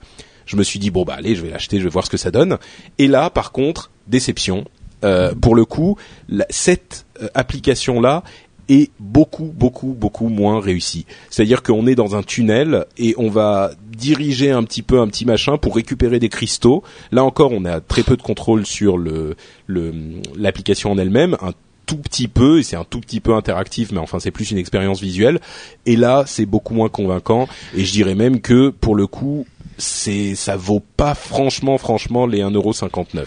Je me suis dit bon bah allez, je vais l'acheter, je vais voir ce que ça donne. Et là par contre, déception. Euh, pour le coup, la- cette application là est beaucoup beaucoup beaucoup moins réussie. C'est-à-dire qu'on est dans un tunnel et on va diriger un petit peu un petit machin pour récupérer des cristaux. Là encore, on a très peu de contrôle sur le- l'application en elle-même, un tout petit peu et c'est un tout petit peu interactif mais enfin c'est plus une expérience visuelle et là c'est beaucoup moins convaincant et je dirais même que pour le coup c'est ça vaut pas franchement franchement les 1,59€.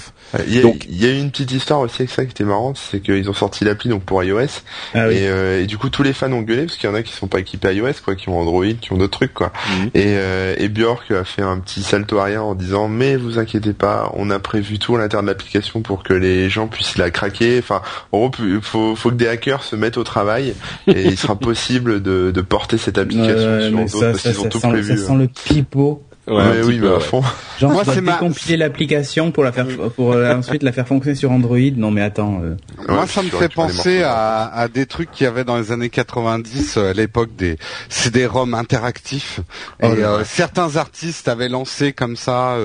Il y, a, donc il y a une petite histoire aussi avec ça qui était marrante, c'est qu'ils ont sorti l'appli donc pour iOS ah et, euh, et, du coup tous les fans ont gueulé parce qu'il y en a qui sont pas équipés iOS quoi, qui ont Android, qui ont d'autres trucs quoi. Mhm. Et, euh, et Björk a fait un petit salto arrière en disant mais vous inquiétez pas, on a prévu tout à l'intérieur de l'application pour que les gens puissent la craquer. Enfin, en gros, faut, faut que des hackers se mettent au travail et il sera possible de, de porter cette application sur d'autres parce qu'ils ont tout prévu. Ça sent le pipeau Ouais, oui, bah, à fond. Genre, moi, c'est décompiler l'application pour la faire, pour euh, ensuite la faire fonctionner sur Android. Non, mais attends. Euh. moi, ça me fait penser à, à des trucs qu'il y avait dans les années 90, euh, à l'époque des CD-ROM interactifs. Oh et certains artistes avaient lancé comme ça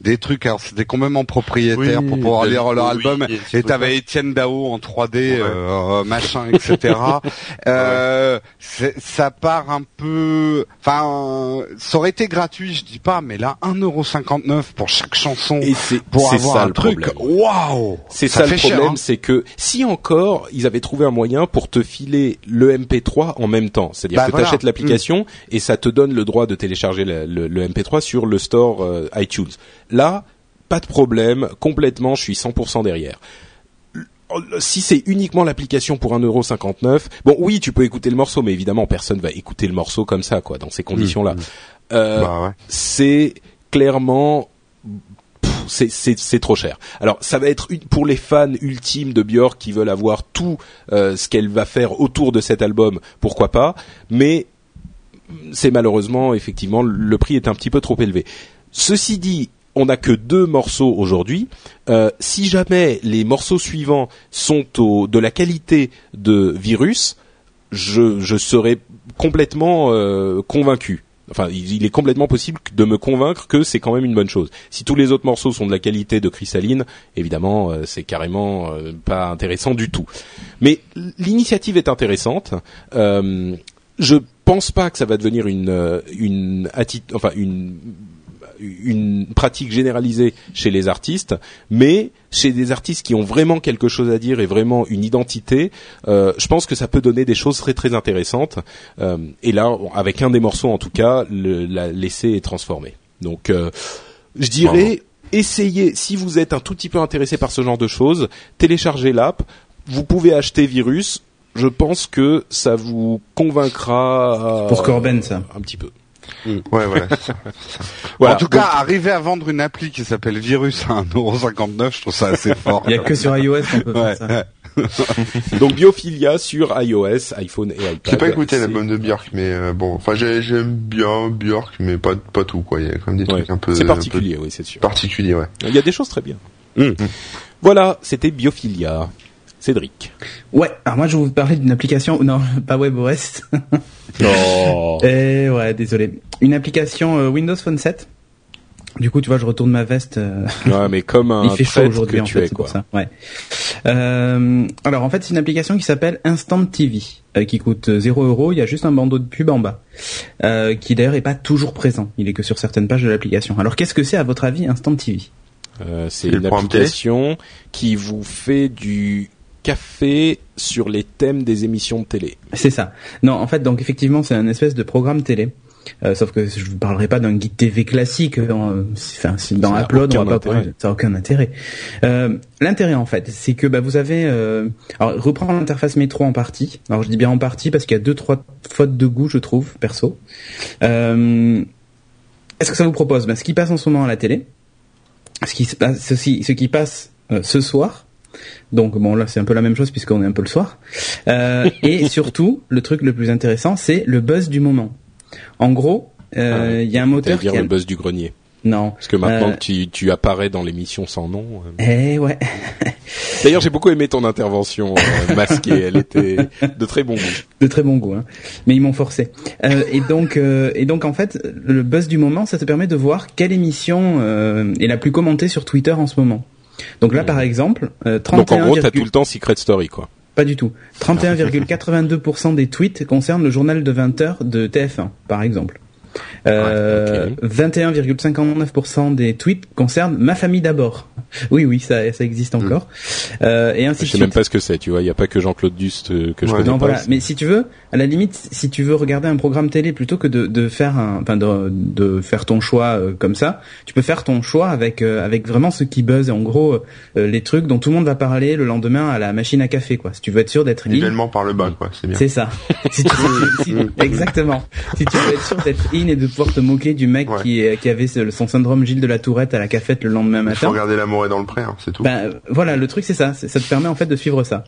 des trucs. Alors, c'était complètement propriétaire pour pouvoir lire leur album. et t'avais Étienne Dao en 3D, machin, etc. ça part un peu. Enfin, ça aurait été gratuit, je dis pas mais là 1,59€ pour chaque chanson et c'est pour avoir ça, un truc. Waouh C'est ça, le problème, hein. c'est que si encore ils avaient trouvé un moyen pour te filer le MP3 en même temps, c'est-à-dire bah, que tu achètes l'application mm. et ça te donne le droit de télécharger le, MP3 sur le store euh, iTunes. Là, pas de problème, complètement, je suis 100% derrière si c'est uniquement l'application pour 1,59€, bon oui, tu peux écouter le morceau, mais évidemment personne va écouter le morceau comme ça, quoi, dans ces conditions-là. Mm. Euh, bah c'est clairement c'est trop cher. Alors ça va être pour les fans ultimes de Björk qui veulent avoir tout euh, ce qu'elle va faire autour de cet album, pourquoi pas, mais c'est malheureusement effectivement le prix est un petit peu trop élevé. Ceci dit, on n'a que deux morceaux aujourd'hui. Euh, si jamais les morceaux suivants sont au, de la qualité de Virus, je, je serai complètement euh, convaincu. Enfin, il, est complètement possible de me convaincre que c'est quand même une bonne chose. Si tous les autres morceaux sont de la qualité de Chrysaline, évidemment, euh, c'est carrément euh, pas intéressant du tout. Mais l'initiative est intéressante. Euh, je pense pas que ça va devenir une une enfin une une pratique généralisée chez les artistes, mais chez des artistes qui ont vraiment quelque chose à dire et vraiment une identité, euh, je pense que ça peut donner des choses très très intéressantes. Euh, et là, avec un des morceaux en tout cas, l'essai est transformé. Donc, euh, je dirais, essayez, si vous êtes un tout petit peu intéressé par ce genre de choses, téléchargez l'app. Vous pouvez acheter Virus. Je pense que ça vous convaincra. Pour Corben, ça. Un petit peu. Mm. Ouais, voilà, ça. En tout cas, arriver à vendre une appli qui s'appelle Virus à 1,59€, je trouve ça assez fort. Il y a que sur iOS qu'on peut faire ça. Donc Biophilia sur iOS, iPhone et iPad. J'ai pas écouté l'album de Björk, mais euh, bon, enfin j'aime bien Björk, mais pas pas tout quoi. Il y a quand même des trucs un peu. C'est particulier, oui, c'est sûr. Particulier, ouais. Il y a des choses très bien. Mm. Voilà, c'était Biophilia. Cédric. Ouais, alors moi je vais vous parler d'une application, non, pas WebOS. oh. Et ouais, désolé. Une application euh, Windows Phone 7. Du coup, tu vois, je retourne ma veste. Euh, ouais, mais comme un Il fait chaud aujourd'hui en fait, quoi. ça. Ouais. Euh, alors en fait, c'est une application qui s'appelle Instant TV, euh, qui coûte 0 euros. Il y a juste un bandeau de pub en bas, euh, qui d'ailleurs est pas toujours présent. Il est que sur certaines pages de l'application. Alors qu'est-ce que c'est à votre avis Instant TV C'est une application qui vous fait du café sur les thèmes des émissions de télé. C'est ça. Non, en fait, donc effectivement, c'est un espèce de programme télé. Euh, sauf que je vous parlerai pas d'un guide TV classique. Dans, euh, enfin, dans Upload, on va pas parler. Ça n'a aucun intérêt. Euh, L'intérêt, en fait, c'est que bah, vous avez. Euh, alors, reprendre l'interface métro en partie. Alors, je dis bien en partie parce qu'il y a deux trois fautes de goût, je trouve, perso. Euh, Est-ce que ça vous propose? Bah, Ce qui passe en ce moment à la télé, ce qui, ceci, ce qui passe ce soir, donc bon là c'est un peu la même chose puisqu'on est un peu le soir. Euh, et surtout le truc le plus intéressant c'est le buzz du moment. En gros, euh, ah il y a un moteur qui a... le buzz du grenier. Non. Parce que maintenant euh, que tu, tu apparais dans l'émission sans nom. Eh ouais. D'ailleurs, j'ai beaucoup aimé ton intervention masquée. Elle était de très bon goût. De très bon goût, hein. Mais ils m'ont forcé. et donc, et donc en fait, le buzz du moment, ça te permet de voir quelle émission est la plus commentée sur Twitter en ce moment. Donc là, par exemple, euh, 31, Donc en gros, t'as tout le temps Secret Story, quoi. Pas du tout. 31,82% des tweets concernent le journal de 20 heures de TF1, par exemple. Euh, 21,59% des tweets concernent ma famille d'abord. Oui, oui, ça, ça existe encore. Euh, et ainsi Je sais suite. même pas ce que c'est, tu vois. Il y a pas que Jean-Claude Duste euh, que je Ouais, connais Non, pas. voilà. Mais si tu veux, à la limite, si tu veux regarder un programme télé plutôt que de, de faire un, enfin de, de faire ton choix euh, comme ça, tu peux faire ton choix avec euh, avec vraiment ce qui buzz. Et en gros, euh, les trucs dont tout le monde va parler le lendemain à la machine à café, quoi. Si tu veux être sûr d'être Nivellement par le bas, quoi. C'est bien. c'est ça. Si tu- si- exactement. Si tu veux être sûr d'être et de pouvoir te moquer du mec Ouais. qui, qui avait son syndrome Gilles de la Tourette à la cafette le lendemain Il faut matin. regarder l'amour est dans le pré, hein, c'est tout. Ben voilà, le truc c'est ça. Ça te permet en fait de suivre ça.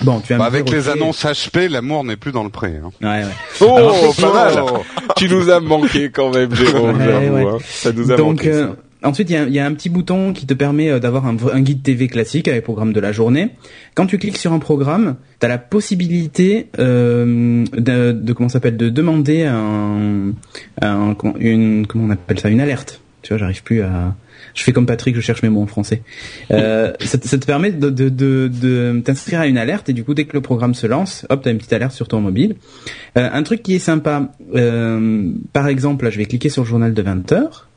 Bon, tu vas Bah, avec les annonces HP, l'amour n'est plus dans le pré. Hein. Ouais, ouais. Oh, Alors, pas mal. tu nous as manqué quand même, Jérôme. Ouais, ouais. hein. Ça nous a Donc manqué. euh, ça. Ensuite il y a, y a un petit bouton qui te permet euh, d'avoir un, guide TV classique avec programme de la journée. Quand tu cliques sur un programme, tu as la possibilité euh, de, de comment s'appelle de demander un, un une comment on appelle ça une alerte. Tu vois, j'arrive plus à je fais comme Patrick, je cherche mes mots en français. Euh, ça, te- ça te permet de, de, de, de t'inscrire à une alerte et du coup dès que le programme se lance, hop, t'as une petite alerte sur ton mobile. Euh, un truc qui est sympa, euh, par exemple, là je vais cliquer sur le journal de 20 heures.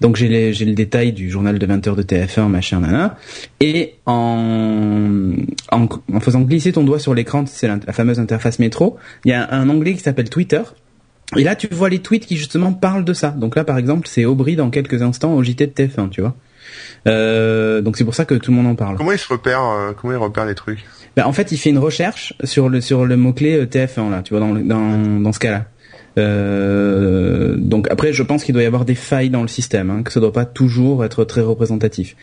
Donc j'ai les- j'ai le détail du journal de 20 heures de TF1, machin, nana. Et en, en, en faisant glisser ton doigt sur l'écran, c'est la, la fameuse interface métro, il y a un onglet qui s'appelle Twitter. Et là, tu vois les tweets qui justement parlent de ça. Donc là, par exemple, c'est Aubry dans quelques instants au JT de TF1, tu vois. Euh, donc c'est pour ça que tout le monde en parle. Comment il se repère, euh, comment il repère les trucs? Ben, en fait, il fait une recherche sur le sur le mot clé TF1 là, tu vois dans le- dans dans ce cas-là. Euh, donc après, je pense qu'il doit y avoir des failles dans le système, hein, que ça doit pas toujours être très représentatif.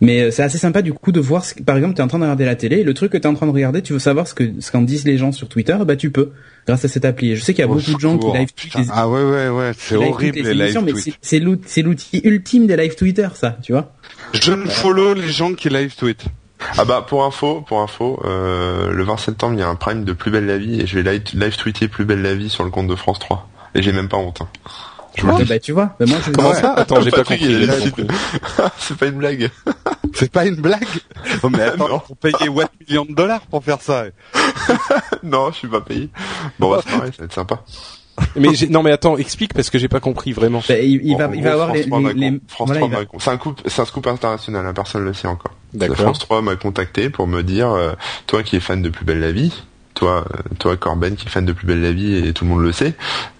Mais euh, c'est assez sympa du coup de voir, ce que- par exemple, tu es en train de regarder la télé, et le truc que tu es en train de regarder, tu veux savoir ce que ce qu'en disent les gens sur Twitter, bah tu peux grâce à cette appli. Et je sais qu'il y a Au beaucoup de gens qui live tweetent les- Ah ouais, ouais, ouais. C'est horrible tweetent les live tweets. c'est- l'outil ultime des live Twitter, ça, tu vois. Je ne follow les gens qui live tweet. Ah bah pour info, pour info, euh, le 20 septembre il y a un prime de Plus belle la vie et je vais live, live tweeter Plus belle la vie sur le compte de France 3. Et j'ai même pas honte. hein. Je vous le Eh dis. ben, tu vois. Ben, moi, je Comment ouais. ça Attends, j'ai pas compris. C'est pas une blague. C'est pas une blague Oh mais attends, Non. faut payer 8 millions de dollars pour faire ça. non, je suis pas payé. Bon bah c'est pareil, ça va être sympa. Mais non, mais attends, explique parce que j'ai pas compris vraiment. Ben, il, il va, il avoir France les, 3 m'a les, con- les- France voilà, 3 il va- m'a con- c'est un coup, c'est un scoop international, hein, personne le sait encore. D'accord. France 3 m'a contacté pour me dire, euh, toi qui es fan de Plus belle la vie, toi, euh, toi Corben qui est fan de Plus belle la vie et tout le monde le sait,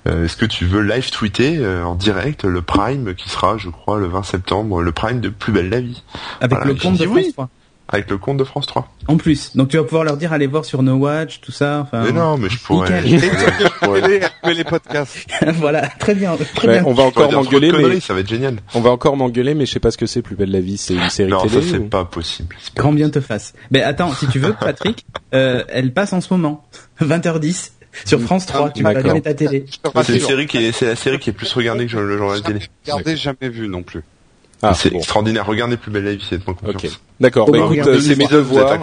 euh, est-ce que tu veux live tweeter euh, en direct le Prime qui sera, je crois, le 20 septembre, le Prime de Plus belle la vie, avec Voilà, le compte de France oui. 3. Avec le compte de France 3. En plus, donc tu vas pouvoir leur dire allez voir sur No Watch, tout ça. Enfin, Mais non, mais je pourrais. Je pourrais- Mais les, mais les podcasts. voilà, très bien, très Ouais, bien. on va encore m'engueuler, mais ça va être génial. on va encore m'engueuler, mais je sais pas ce que c'est. Plus belle la vie, c'est une série Non, ça télé. c'est ou- pas possible. C'est pas Grand bien te fasse. Mais attends, si tu veux, Patrick, euh, elle passe en ce moment, 20h10 sur France 3. tu vas D'accord. allumer ta télé. Série qui est, c'est la série qui est plus regardée que le journal télé. regardez jamais vu non plus. Ah, c'est bon. extraordinaire. Regardez plus belle la vie, c'est de mon Ok. confiance. D'accord. Bon, Bah bah, écoute, euh, c'est mes devoirs.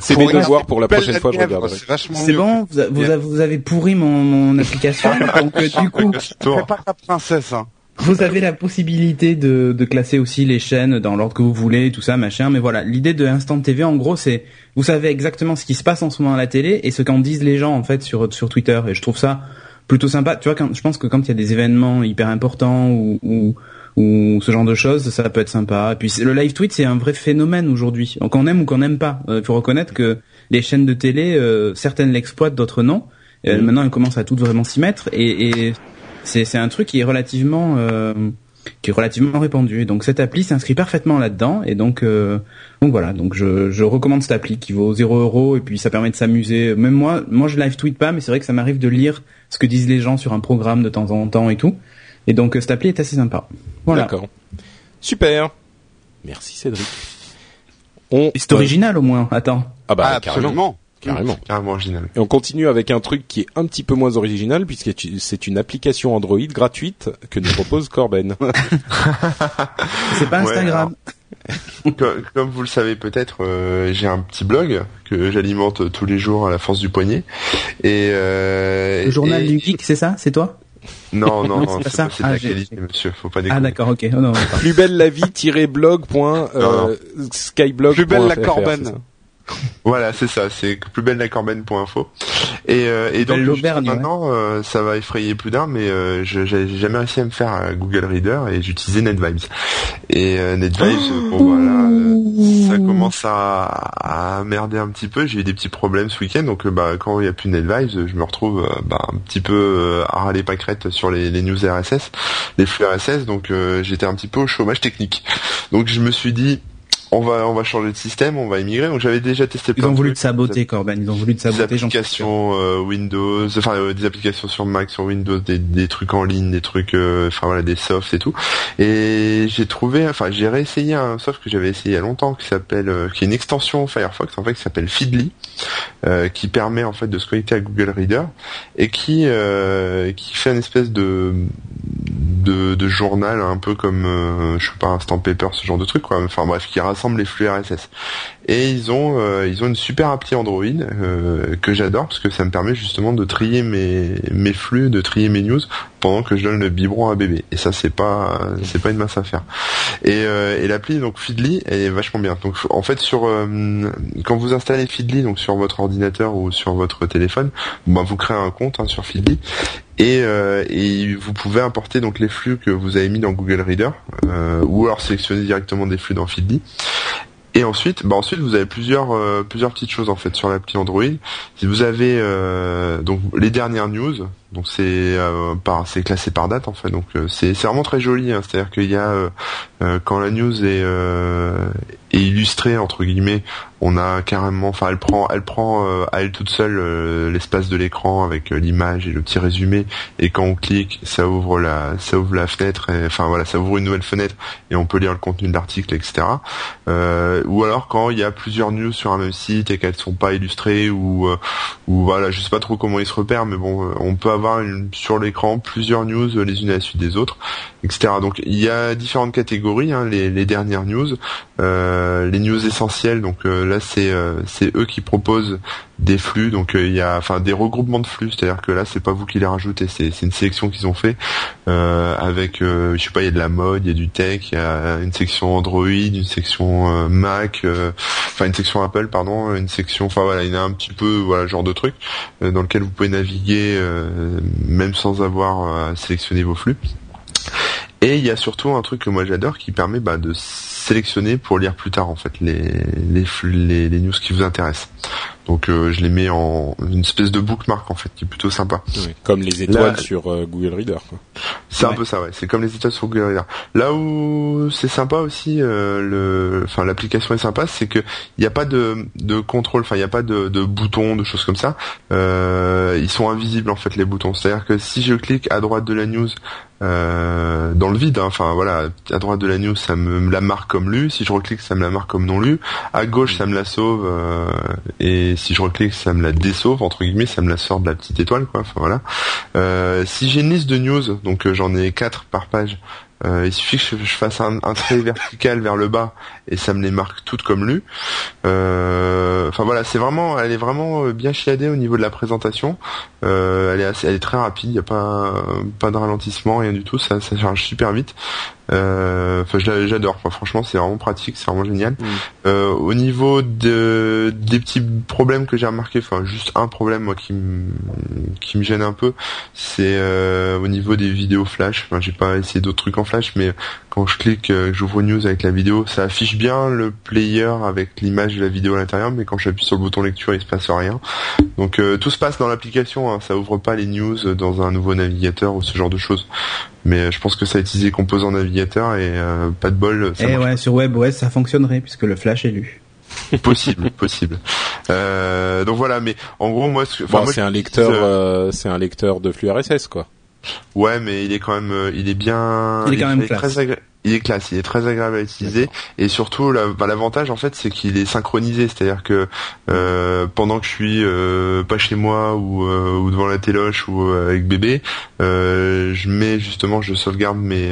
C'est mes devoirs pour la prochaine fois, je Nièvre, regarderai. C'est vachement C'est mieux. bon, vous, a- vous, Bien. a- vous avez pourri mon, mon application, donc euh, du coup, pas ta princesse, hein. vous avez la possibilité de, de classer aussi les chaînes dans l'ordre que vous voulez, tout ça, machin. Mais voilà, l'idée de Instant TV, en gros, c'est vous savez exactement ce qui se passe en ce moment à la télé et ce qu'en disent les gens en fait sur sur Twitter. Et je trouve ça plutôt sympa. Tu vois, quand, je pense que quand il y a des événements hyper importants ou, ou ou ce genre de choses, ça peut être sympa. Et puis le live tweet, c'est un vrai phénomène aujourd'hui. Donc on aime ou qu'on n'aime pas. Euh, Il faut reconnaître que les chaînes de télé, euh, certaines l'exploitent, d'autres non. Euh, Mhm. Maintenant, elles commencent à toutes vraiment s'y mettre et, et c'est un truc qui est relativement euh, qui est relativement répandu. Et donc cette appli s'inscrit parfaitement là-dedans. Et donc euh, donc voilà. Donc je, je recommande cette appli qui vaut 0 euros et puis ça permet de s'amuser. Même moi, moi je live tweet pas, mais c'est vrai que ça m'arrive de lire ce que disent les gens sur un programme de temps en temps et tout. Et donc euh, cette appli est assez sympa. Voilà. D'accord. Super. Merci Cédric. On, c'est original au moins. Attends. Ah bah Ah, carrément. absolument. Carrément. Carrément original. Et on continue avec un truc qui est un petit peu moins original puisque c'est une application Android gratuite que nous propose Corben. C'est pas Ouais, Instagram. Comme, comme vous le savez peut-être, euh, j'ai un petit blog que j'alimente tous les jours à la force du poignet. Et euh, le journal et- du geek, c'est ça? C'est toi? Non, non, C'est non, pas c'est ça pas- de Ah, la qualité, monsieur. Faut pas Ah d'accord, ok. Oh, non, plus belle la vie blog skyblog Plus belle la Corben. Voilà, c'est ça, c'est plus belle la. Et, euh, et donc maintenant, euh, ça va effrayer plus d'un, mais euh, je j'ai jamais réussi à me faire euh, Google Reader et j'utilisais NetVibes. Et NetVibes, bon voilà, ça commence à, à merder un petit peu. J'ai eu des petits problèmes ce week-end, donc bah quand il n'y a plus NetVibes, je me retrouve bah, un petit peu à râler pâquerette sur les, les news RSS, les flux RSS, donc j'étais un petit peu au chômage technique. Donc je me suis dit on va on va changer de système, on va émigrer. Donc j'avais déjà testé. Ils ont voulu te saboter, Corben. Ils ont voulu te saboter. Des applications euh, Windows, enfin euh, des applications sur Mac, sur Windows, des, des trucs en ligne, des trucs, euh, enfin voilà, des softs et tout. Et j'ai trouvé, enfin j'ai réessayé un soft que j'avais essayé il y a longtemps, qui s'appelle, qui est une extension Firefox en fait, qui s'appelle Feedly, qui permet en fait de se connecter à Google Reader et qui qui fait une espèce de de, de journal un peu comme je sais pas un stamp paper ce genre de truc quoi enfin bref qui rassemble les flux RSS et ils ont euh, ils ont une super appli Android euh, que j'adore parce que ça me permet justement de trier mes mes flux, de trier mes news pendant que je donne le biberon à bébé. Et ça c'est pas c'est pas une masse à faire. Et, euh, et l'appli donc Feedly est vachement bien. Donc en fait sur quand vous installez Feedly donc sur votre ordinateur ou sur votre téléphone, bah, vous créez un compte hein, sur Feedly et, et, vous pouvez importer donc les flux que vous avez mis dans Google Reader ou alors sélectionner directement des flux dans Feedly et ensuite, bah ensuite vous avez plusieurs euh, plusieurs petites choses en fait sur l'appli Android. Si vous avez euh, donc les dernières news, donc c'est euh, par c'est classé par date en fait. Donc c'est c'est vraiment très joli. Hein. C'est-à-dire qu'il y a quand la news est est illustrée entre guillemets, on a carrément, enfin elle prend, elle prend euh, à elle toute seule euh, l'espace de l'écran avec euh, l'image et le petit résumé. Et quand on clique, ça ouvre la, ça ouvre la fenêtre. Enfin voilà, ça ouvre une nouvelle fenêtre et on peut lire le contenu de l'article, etc. ou alors quand il y a plusieurs news sur un même site et qu'elles sont pas illustrées ou ou voilà, je sais pas trop comment ils se repèrent, mais bon, on peut avoir sur l'écran plusieurs news les unes à la suite des autres, etc. Donc il y a différentes catégories, hein, les, dernières news, les news essentielles. Donc là c'est euh, c'est eux qui proposent des flux donc euh, il y a enfin des regroupements de flux c'est-à-dire que là c'est pas vous qui les rajoutez c'est une sélection qu'ils ont fait euh, avec je sais pas il y a de la mode il y a du tech il y a une section Android une section Mac enfin une section Apple pardon une section enfin voilà il y a un petit peu voilà genre de truc dans lequel vous pouvez naviguer même sans avoir à sélectionner vos flux. Et il y a surtout un truc que moi j'adore qui permet bah, de sélectionner pour lire plus tard en fait les les, les, les news qui vous intéressent. Donc euh, je les mets en une espèce de bookmark en fait, qui est plutôt sympa. comme les étoiles sur euh, Google Reader. C'est un peu ça, ouais. C'est comme les étoiles sur Google Reader. Là où c'est sympa aussi, euh, le, enfin l'application est sympa, c'est que il n'y a pas de de contrôle, enfin il n'y a pas de, de boutons, de choses comme ça. ils sont invisibles en fait les boutons. C'est-à-dire que si je clique à droite de la news dans le vide, hein, enfin voilà, à droite de la news ça me la marque lu. Si je reclique, ça me la marque comme non lu. À gauche, ça me la sauve et si je reclique, ça me la dessauve entre guillemets, ça me la sort de la petite étoile quoi. Enfin voilà. Euh, si j'ai une liste de news, donc euh, j'en ai quatre par page, euh, il suffit que je, fasse un, trait vertical vers le bas et ça me les marque toutes comme lues. Euh, enfin voilà, c'est vraiment, elle est vraiment bien chiadée au niveau de la présentation. Euh, elle est assez, elle est très rapide, il n'y a pas pas de ralentissement, rien du tout, ça, ça charge super vite. Enfin, j'adore. franchement, c'est vraiment pratique, c'est vraiment génial. Mm. au niveau de des petits problèmes que j'ai remarqué, enfin juste un problème moi qui me qui me gêne un peu, c'est au niveau des vidéos flash. Enfin, j'ai pas essayé d'autres trucs en flash, mais quand je clique, euh, j'ouvre News avec la vidéo, ça affiche bien le player avec l'image de la vidéo à l'intérieur, mais quand j'appuie sur le bouton lecture, il se passe rien. Donc euh, tout se passe dans l'application, hein, ça ouvre pas les news dans un nouveau navigateur ou ce genre de choses. Mais euh, je pense que ça a utilisé composant navigateur et pas de bol. Ça et eh ouais, sur WebOS ça fonctionnerait puisque le flash est lu. possible, possible. donc voilà, mais en gros moi, c'est un lecteur, c'est un lecteur de flux RSS quoi. Ouais, mais il est quand même, euh, il est bien. Il est quand même classe il est classe, il est très agréable à utiliser. Et surtout bah, l'avantage en fait c'est qu'il est synchronisé, c'est-à-dire que euh, pendant que je suis euh, pas chez moi ou, euh, ou devant la téloche ou euh, avec bébé, je mets justement je sauvegarde mes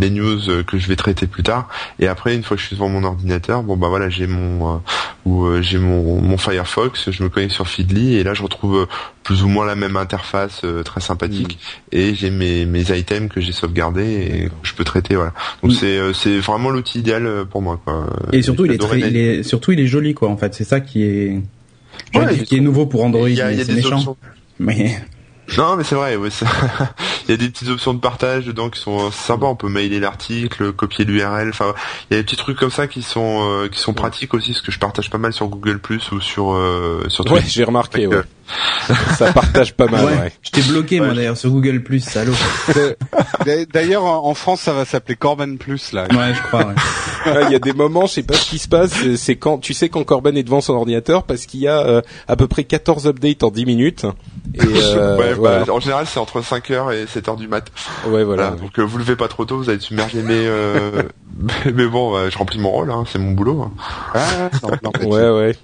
les news que je vais traiter plus tard. Et après une fois que je suis devant mon ordinateur, bon bah voilà j'ai mon ou j'ai mon, mon Firefox, je me connecte sur Feedly et là je retrouve plus ou moins la même interface très sympathique mm. et j'ai mes mes items que j'ai sauvegardés et que je peux traiter voilà. Donc c'est c'est vraiment l'outil idéal pour moi quoi. Et surtout il est très, il est surtout il est joli quoi en fait. C'est ça qui est qui est nouveau pour Android. Il y a, y a des méchant. Options. Mais non, mais c'est vrai, ouais, il y a des petites options de partage dedans qui sont sympas. On peut mailer l'article, copier l'URL. Enfin, il y a des petits trucs comme ça qui sont euh, qui sont pratiques aussi, parce que je partage pas mal sur Google Plus ou sur euh, sur Twitter. Ouais, j'ai remarqué. Ouais. ça partage pas mal. Ouais. Je t'ai bloqué moi d'ailleurs sur Google Plus, salaud. d'ailleurs, en France, ça va s'appeler Corben Plus là. Ouais, je crois. Il y a des moments, je sais pas ce qui se passe. C'est quand tu sais quand Corben est devant son ordinateur parce qu'il y a euh, à peu près 14 updates en 10 minutes. Et, ouais, bah, en général, c'est entre 5h et 7h du mat. Ouais, voilà. donc euh, vous levez pas trop tôt, vous allez être submergé. Mais euh, mais bon, je remplis mon rôle, hein, c'est mon boulot. Hein. Ah, ouais, ouais.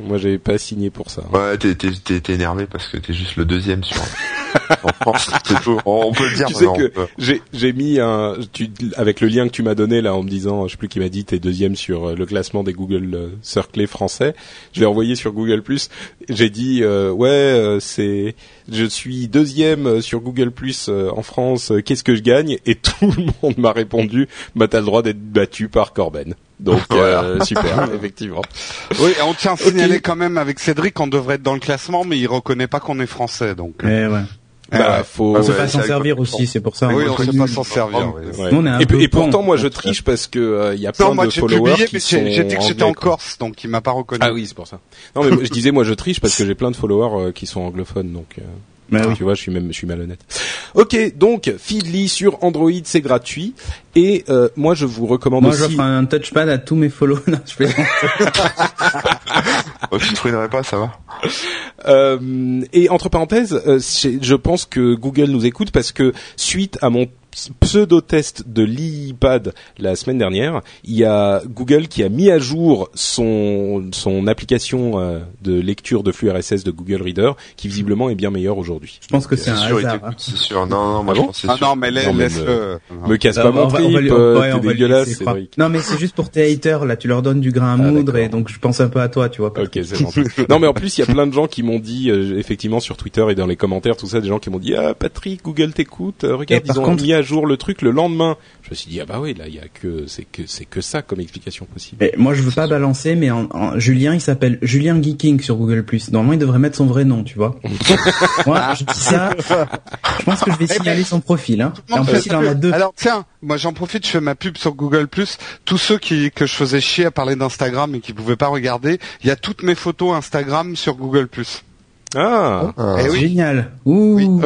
Moi, j'avais pas signé pour ça. Ouais, t'es, t'es, énervé parce que t'es juste le deuxième sur. en France, on peut le dire. Tu sais que j'ai, j'ai mis un, tu, avec le lien que tu m'as donné là en me disant, je sais plus qui m'a dit, t'es deuxième sur euh, le classement des Google euh, Circlés français. Je l'ai envoyé sur Google Plus. J'ai dit, euh, ouais, c'est, je suis deuxième sur Google Plus en France. Qu'est-ce que je gagne? Et tout le monde m'a répondu, bah t'as le droit d'être battu par Corben. Donc euh, super, effectivement. Oui, on tient à signaler quand même avec Cédric qu'on devrait être dans le classement, mais il reconnaît pas qu'on est français, donc. Eh ouais. Bah, faut. On sait pas s'en servir aussi, c'est pour ça. Oui, on sait pas s'en servir. et, pourtant, moi, je triche parce que euh, il y a plein de followers qui sont J'ai dit que j'étais en Corse, donc il m'a pas reconnu. Ah oui, c'est pour ça. Non, mais je disais, moi, je triche parce que j'ai plein de followers euh, qui sont anglophones, donc. Oui. Tu vois, je suis même, je suis malhonnête. Ok, donc Feedly sur Android, c'est gratuit. Et euh, moi, je vous recommande moi, aussi. Moi, j'offre un touchpad à tous mes follow. Non, je plaisante. oh, tu pas, ça va. Euh, et entre parenthèses, euh, je pense que Google nous écoute parce que suite à mon pseudo-test de l'iPad la semaine dernière, il y a Google qui a mis à jour son son application euh, de lecture de flux RSS de Google Reader, qui visiblement est bien meilleure aujourd'hui. Je pense que c'est un hasard. Hein. C'est sûr. Non, non, moi ah je pense c'est ah non, mais laisse, le. Me, casse pas mon trip. Euh, dégueulasse. Non, mais c'est juste pour tes haters. Là, tu leur donnes du grain à ah, moudre et donc je pense un peu à toi, tu vois. Ok, c'est gentil. non, mais en plus, il y a plein de gens qui m'ont dit, euh, effectivement, sur Twitter et dans les commentaires, tout ça, des gens qui m'ont dit, ah Patrick, Google t'écoute. regarde, ils ont mis à jour le truc le lendemain. Je me suis dit ah bah oui là il y a que c'est que c'est que ça comme explication possible. Et moi je veux pas balancer mais en, Julien il s'appelle Julien Geeking sur Google Plus. Normalement il devrait mettre son vrai nom tu vois. moi je dis ça. Je pense que je vais eh ben, signaler son profil hein. en plus il en a deux. Alors tiens moi j'en profite je fais ma pub sur Google Plus. Tous ceux qui que je faisais chier à parler d'Instagram et qui pouvaient pas regarder il y a toutes mes photos Instagram sur Google Plus. Ah, oh, eh oui. génial. Ouh. Oui,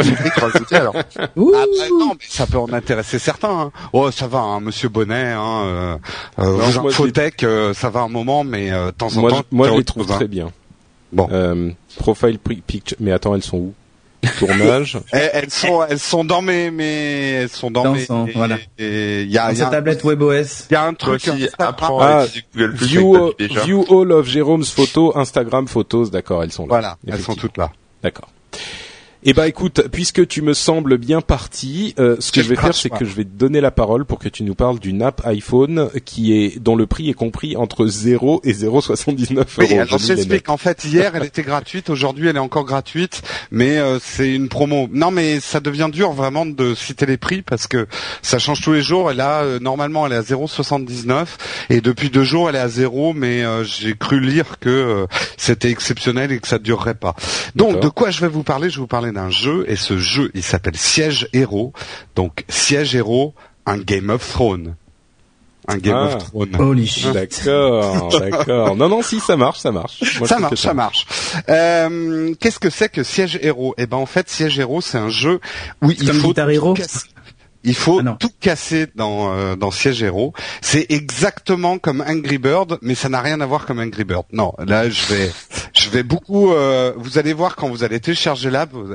alors. Ouh. Ah, bah, non, mais ça peut en intéresser certains. Hein. Oh, ça va, hein, Monsieur Bonnet. Hein, euh, euh, Infotech, euh, ça va un moment, mais euh, de temps en moi, temps. Moi, je les trouve très bien. Bon. Euh, profile picture. Mais attends, elles sont où? Tournage. elles, sont, elles sont dans mes, mes, elles sont dans, mes. voilà. Et il y a, y a tablette WebOS. Il y a un truc qui apprend ah, view, view all of Jérôme's photos, Instagram photos, d'accord, elles sont là. Voilà, elles sont toutes là. D'accord. Eh ben écoute, puisque tu me sembles bien parti, euh, ce que je vais faire, c'est que je vais te donner la parole pour que tu nous parles d'une app iPhone qui est dont le prix est compris entre 0 et 0,79 euros. Oui, alors j'explique. En fait, hier, elle était gratuite. Aujourd'hui, elle est encore gratuite, mais euh, c'est une promo. Non, mais ça devient dur vraiment de citer les prix parce que ça change tous les jours. Et là, euh, normalement, elle est à 0,79 et depuis deux jours, elle est à 0. Mais j'ai cru lire que c'était exceptionnel et que ça durerait pas. Donc, de quoi je vais vous parler? Je vais vous parler d'un jeu et ce jeu il s'appelle Siège Héros. Donc Siège Héros, un Game of Thrones. Un Game of ah. Thrones. Holy shit. D'accord, d'accord. Non, non, si ça marche, ça marche. ça marche, ça, marche. Euh, Qu'est-ce que c'est que Siège Héros? Eh ben en fait, Siège Héros, c'est un jeu où il faut Guitar Hero il faut ah tout casser dans euh, dans Siège Héros. C'est exactement comme Angry Bird, mais ça n'a rien à voir comme Angry Bird. Non, là je vais je vais beaucoup. Euh, vous allez voir quand vous allez télécharger l'app, vous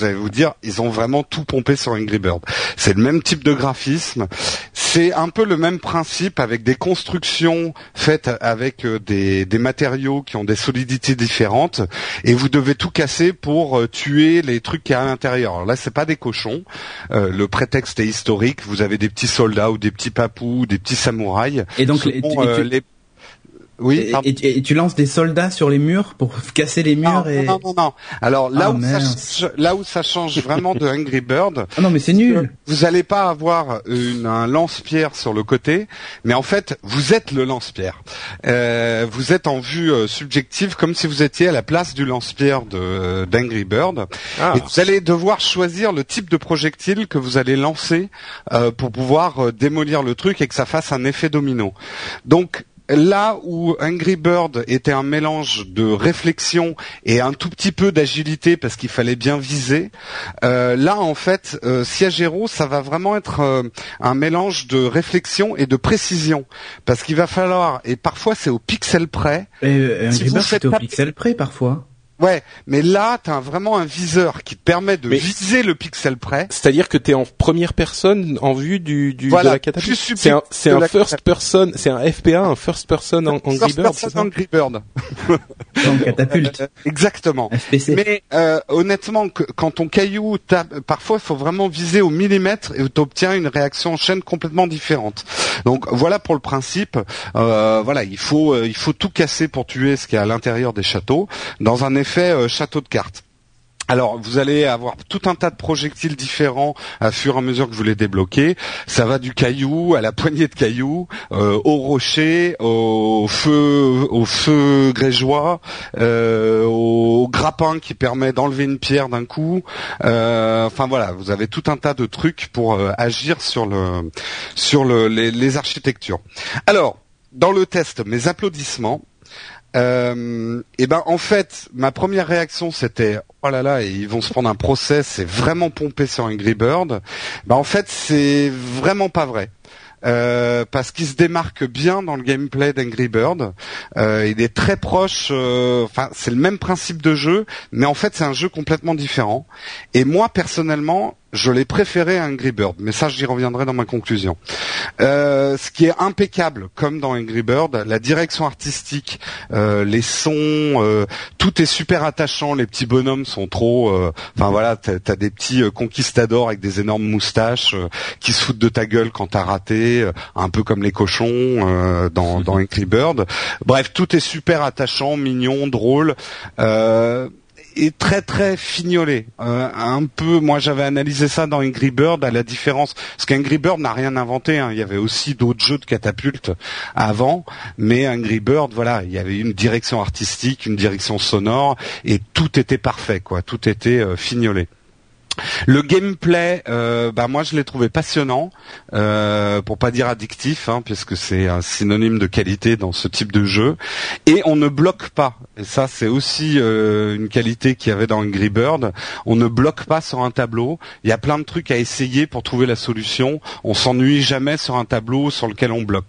allez vous dire, ils ont vraiment tout pompé sur Angry Bird. C'est le même type de graphisme, c'est un peu le même principe avec des constructions faites avec euh, des, des matériaux qui ont des solidités différentes, et vous devez tout casser pour euh, tuer les trucs qui y a à l'intérieur. Alors là, c'est pas des cochons. Euh, le prétexte est historique. Vous avez des petits soldats ou des petits papous, ou des petits samouraïs. Et donc les, Oui. Et, pardon. et- et tu lances des soldats sur les murs pour casser les murs non, et. non, non, non. Alors là Ah, où ça mince. change, là où ça change vraiment de Angry Bird, Ah non mais c'est nul. vous allez pas avoir une, un lance-pierre sur le côté, mais en fait vous êtes le lance-pierre. Euh, vous êtes en vue euh, subjective comme si vous étiez à la place du lance-pierre de d'Angry Bird. Ah. Et vous allez devoir choisir le type de projectile que vous allez lancer euh, pour pouvoir euh, démolir le truc et que ça fasse un effet domino. Donc là où Angry Bird était un mélange de réflexion et un tout petit peu d'agilité parce qu'il fallait bien viser, euh, là en fait euh, Siege Hero ça va vraiment être euh, un mélange de réflexion et de précision parce qu'il va falloir et parfois c'est au pixel près Et, euh, Si Angry Birds, faites c'était au pixel près parfois. Ouais, mais là, t'as vraiment un viseur qui te permet de Mais- viser le pixel près. C'est-à-dire que t'es en première personne en vue du, du Voilà, de la catapulte. C'est un, c'est un first person, c'est un FPA, un first person en Angry First Bird, person c'est ça Angry Bird. Non, catapulte. Exactement. FPC. Mais euh, honnêtement, que, quand ton caillou tape, parfois il faut vraiment viser au millimètre et tu obtiens une réaction en chaîne complètement différente. Donc voilà pour le principe. Euh, voilà, il faut euh, il faut tout casser pour tuer ce qui est à l'intérieur des châteaux dans un euh, château de cartes. Alors, vous allez avoir tout un tas de projectiles différents à fur et à mesure que vous les débloquez. Ça va du caillou à la poignée de cailloux, euh, au rocher, au feu, au feu grégeois, euh, au grappin qui permet d'enlever une pierre d'un coup. Euh, enfin voilà, vous avez tout un tas de trucs pour euh, agir sur le sur le, les, les architectures. Alors, dans le test, mes applaudissements. Euh, et ben en fait, ma première réaction c'était oh là là, ils vont se prendre un procès, c'est vraiment pompé sur Angry Bird. Ben en fait, c'est vraiment pas vrai. Euh, parce qu'il se démarque bien dans le gameplay d'Angry Bird. Euh, il est très proche. Enfin, c'est le même principe de jeu, mais en fait, c'est un jeu complètement différent. Et moi, personnellement, je l'ai préféré à Angry Bird. Mais ça, j'y reviendrai dans ma conclusion. Euh, ce qui est impeccable, comme dans Angry Bird, la direction artistique, euh, les sons, euh, tout est super attachant. Les petits bonhommes sont trop. euh, Enfin voilà, t'as as des petits conquistadors avec des énormes moustaches euh, qui se foutent de ta gueule quand t'as raté, un peu comme les cochons euh, dans, dans Angry Bird. Bref, tout est super attachant, mignon, drôle. Euh, et très très fignolé. Euh, un peu, moi j'avais analysé ça dans Angry Bird à la différence, parce qu'Angry Bird n'a rien inventé. hein. Il y avait aussi d'autres jeux de catapultes avant, mais Angry Bird, voilà, il y avait une direction artistique, une direction sonore, et tout était parfait, quoi. Tout était euh, fignolé. Le gameplay, euh, bah moi je l'ai trouvé passionnant, euh, pour pas dire addictif, hein, puisque c'est un synonyme de qualité dans ce type de jeu. Et on ne bloque pas. Et ça c'est aussi euh, une qualité qu'il y avait dans Angry Bird. On ne bloque pas sur un tableau. Il y a plein de trucs à essayer pour trouver la solution. On s'ennuie jamais sur un tableau sur lequel on bloque.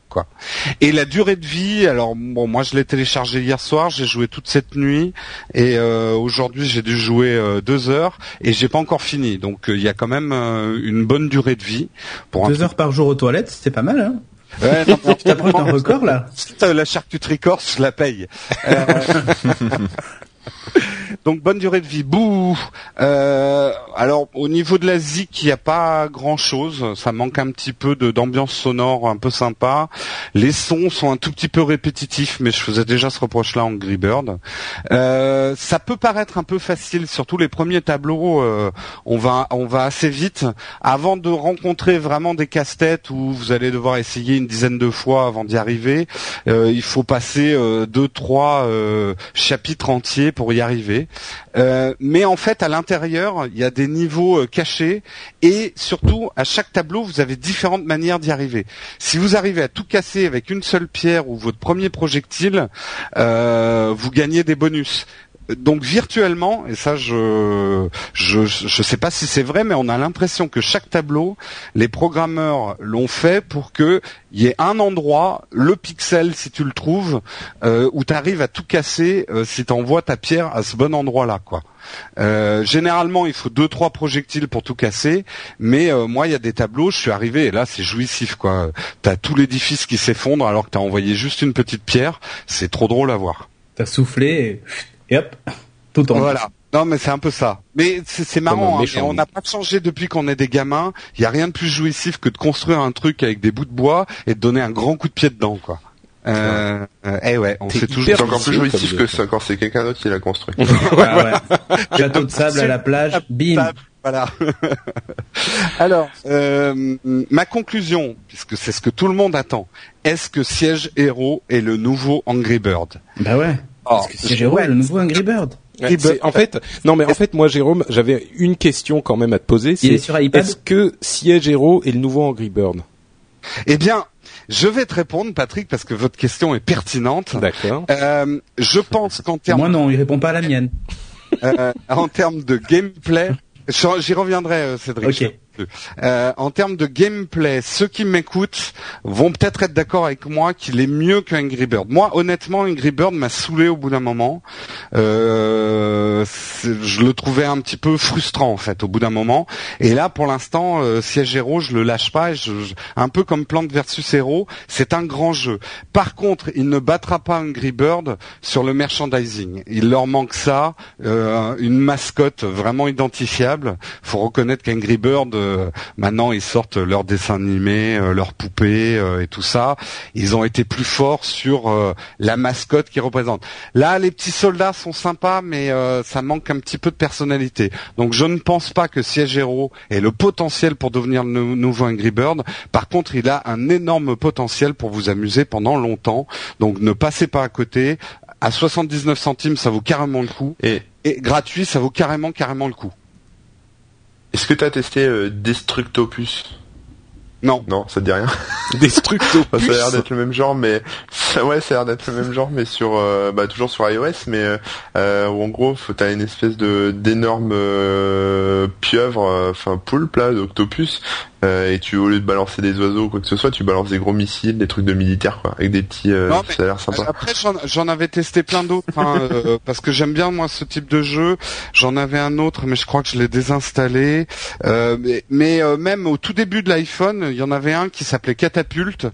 Et la durée de vie, alors bon moi je l'ai téléchargé hier soir, j'ai joué toute cette nuit et euh, aujourd'hui j'ai dû jouer deux heures et j'ai pas encore fini. Donc euh, il y a quand même euh, une bonne durée de vie pour un Deux heures par jour aux toilettes, c'est pas mal, hein. Ouais, non, Tu t'approches d'un record, là. la charcuterie corse, je la paye. Euh, Donc bonne durée de vie. Bouh. Euh, alors au niveau de la zik, il n'y a pas grand chose. Ça manque un petit peu d'ambiance sonore un peu sympa. Les sons sont un tout petit peu répétitifs, mais je faisais déjà ce reproche-là en Angry Bird. Euh, ça peut paraître un peu facile, surtout les premiers tableaux. euh, on va on va assez vite avant de rencontrer vraiment des casse-têtes où vous allez devoir essayer une dizaine de fois avant d'y arriver. euh, il faut passer euh, deux trois euh, chapitres entiers pour y arriver. Euh, mais en fait, à l'intérieur, il y a des niveaux euh, cachés et surtout, à chaque tableau, vous avez différentes manières d'y arriver. Si vous arrivez à tout casser avec une seule pierre ou votre premier projectile, euh, vous gagnez des bonus. Donc virtuellement, et ça je je je sais pas si c'est vrai, mais on a l'impression que chaque tableau, les programmeurs l'ont fait pour que il y ait un endroit, le pixel si tu le trouves, euh, où tu arrives à tout casser euh, si tu envoies ta pierre à ce bon endroit-là, quoi. Euh, généralement, il faut deux trois projectiles pour tout casser, mais moi, il y a des tableaux, je suis arrivé et là, c'est jouissif, quoi. T'as tout l'édifice qui s'effondre alors que t'as envoyé juste une petite pierre. C'est trop drôle à voir. T'as soufflé et, et hop, tout en Voilà. Non, mais c'est un peu ça. Mais c'est marrant. hein, mais on n'a pas changé depuis qu'on est des gamins. Il y a rien de plus jouissif que de construire un truc avec des bouts de bois et de donner un grand coup de pied dedans, quoi. Euh, euh, eh ouais, on T'es fait toujours. C'est encore plus jouissif que ça quand c'est quelqu'un d'autre qui l'a construit. Ah ouais. Château de sable à la plage, bim. Voilà. Alors, euh, ma conclusion, puisque c'est ce que tout le monde attend, est-ce que Siège Héros est le nouveau Angry Bird? Bah ouais. Oh, Parce que c'est Jérôme, le nouveau Angry Bird. Ouais, c'est- en fait, non mais en fait, moi, Jérôme, j'avais une question quand même à te poser. Il est sur iPad est-ce que Siège Hero est le nouveau Angry Bird? Eh bien, je vais te répondre, Patrick, parce que votre question est pertinente. D'accord. Euh, je pense qu'en Moi termes non, il répond pas à la mienne. euh, en termes de gameplay, j'y reviendrai, euh, Cédric. Ok. Euh, en termes de gameplay, ceux qui m'écoutent vont peut-être être d'accord avec moi qu'il est mieux que Angry Bird. Moi, honnêtement, Angry Bird m'a saoulé au bout d'un moment. Euh, je le trouvais un petit peu frustrant en fait au bout d'un moment. Et là, pour l'instant, euh, Siège Hero, je le lâche pas. Un peu comme Plante versus Hero, c'est un grand jeu. Par contre, il ne battra pas Angry Bird sur le merchandising. Il leur manque ça, euh, une mascotte vraiment identifiable. Faut reconnaître qu'Angry Bird, maintenant, ils sortent leurs dessins animés, euh, leurs poupées euh, et tout ça. Ils ont été plus forts sur euh, la mascotte qu'ils représentent. Là, les petits soldats sont sympas, mais euh, ça manque un petit peu de personnalité. Donc, je ne pense pas que Siège Hero ait le potentiel pour devenir le nou- nouveau Angry Bird. Par contre, il a un énorme potentiel pour vous amuser pendant longtemps. Donc, ne passez pas à côté. À 79 centimes, ça vaut carrément le coup. Et Et gratuit, ça vaut carrément, carrément le coup. Est-ce que t'as testé euh, Destructopus? Non. Non, ça te dit rien? Destructo. Enfin, ça a l'air d'être le même genre, mais ça, ouais, ça a l'air d'être le même genre, mais sur, euh, bah, toujours sur iOS, mais euh, euh, où en gros, faut t'as une espèce de d'énorme euh, pieuvre, euh, enfin poulpe là, d'octopus, euh, et tu au lieu de balancer des oiseaux ou quoi que ce soit, tu balances des gros missiles, des trucs de militaires quoi, avec des petits. euh, Non, ça a l'air sympa. Après, j'en- avais testé plein d'autres, hein, euh, parce que j'aime bien moi ce type de jeu. J'en avais un autre, mais je crois que je l'ai désinstallé. Euh, mais mais, euh, même au tout début de l'iPhone, il y en avait un qui s'appelait Catapulte,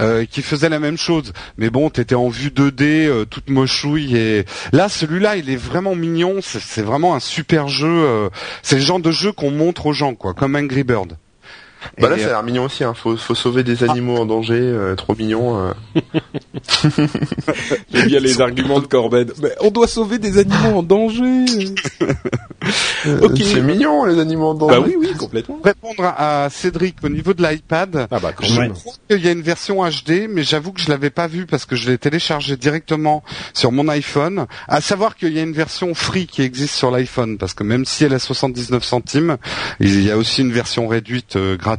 euh, qui faisait la même chose. Mais bon, t'étais en vue 2D, euh, toute mochouille. Et là, celui-là, il est vraiment mignon. C'est vraiment un super jeu. euh, c'est le genre de jeu qu'on montre aux gens, quoi, comme Angry Bird. Bah là, ça a l'air mignon aussi. Hein. Faut, faut sauver des animaux en danger, euh, trop mignon. euh. J'aime bien les arguments de Corbett. Mais on doit sauver des animaux en danger. ok. C'est mignon les animaux en danger. Bah oui, oui, complètement. Répondre à Cédric au niveau de l'iPad, Ah bah quand Je même. crois qu'il y a une version HD, mais j'avoue que je l'avais pas vue parce que je l'ai téléchargé directement sur mon iPhone. À savoir qu'il y a une version free qui existe sur l'iPhone, parce que même si elle est 79 centimes, il y a aussi une version réduite euh, gratuite.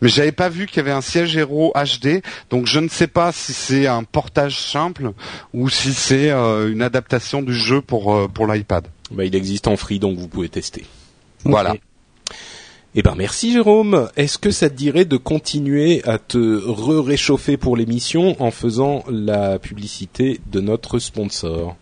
Mais j'avais pas vu qu'il y avait un siège héros HD, donc je ne sais pas si c'est un portage simple ou si c'est euh, une adaptation du jeu pour euh, pour l'iPad. Bah il existe en free donc vous pouvez tester. Voilà. Eh ben merci Jérôme. Est-ce que ça te dirait de continuer à te re-réchauffer pour l'émission en faisant la publicité de notre sponsor?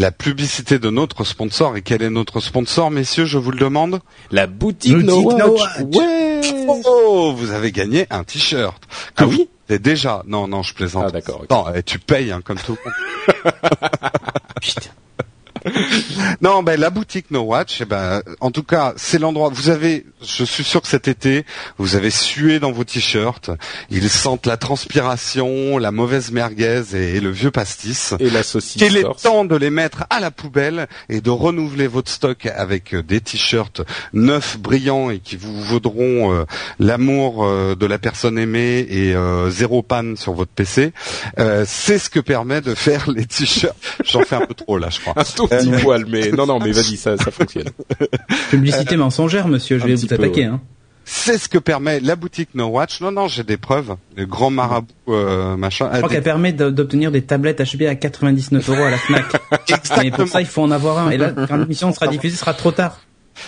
La publicité de notre sponsor et quel est notre sponsor, messieurs, je vous le demande? La boutique, No No Watch. Ouais. Oh, vous avez gagné un t-shirt. Ah oui? avez déjà. Non, non, je plaisante. Ah d'accord. ok. Non, eh, tu payes hein, comme tout le monde. Putain. Non, ben la boutique No Watch, eh ben, en tout cas, c'est l'endroit. Vous avez, je suis sûr que cet été, vous avez sué dans vos t-shirts. Ils sentent la transpiration, la mauvaise merguez et, le vieux pastis. Et la saucisse Il est temps de les mettre à la poubelle et de renouveler votre stock avec euh, des t-shirts neufs, brillants et qui vous vaudront euh, l'amour euh, de la personne aimée et euh, zéro panne sur votre PC. C'est ce que permet de faire les t-shirts. J'en fais un peu trop là, je crois. Un tout petit poil, mais non, non, mais vas-y, ça, ça fonctionne. Publicité mensongère, monsieur, je vais vous peu, attaquer. ouais. Hein. C'est ce que permet la boutique No Watch. Non, non, j'ai des preuves. Le grand marabout, euh, machin. Je crois qu'elle permet d'obtenir des tablettes HP à 99 euros à la Fnac. Et pour ça, il faut en avoir un. Et là, quand l'émission sera diffusée, ce sera trop tard.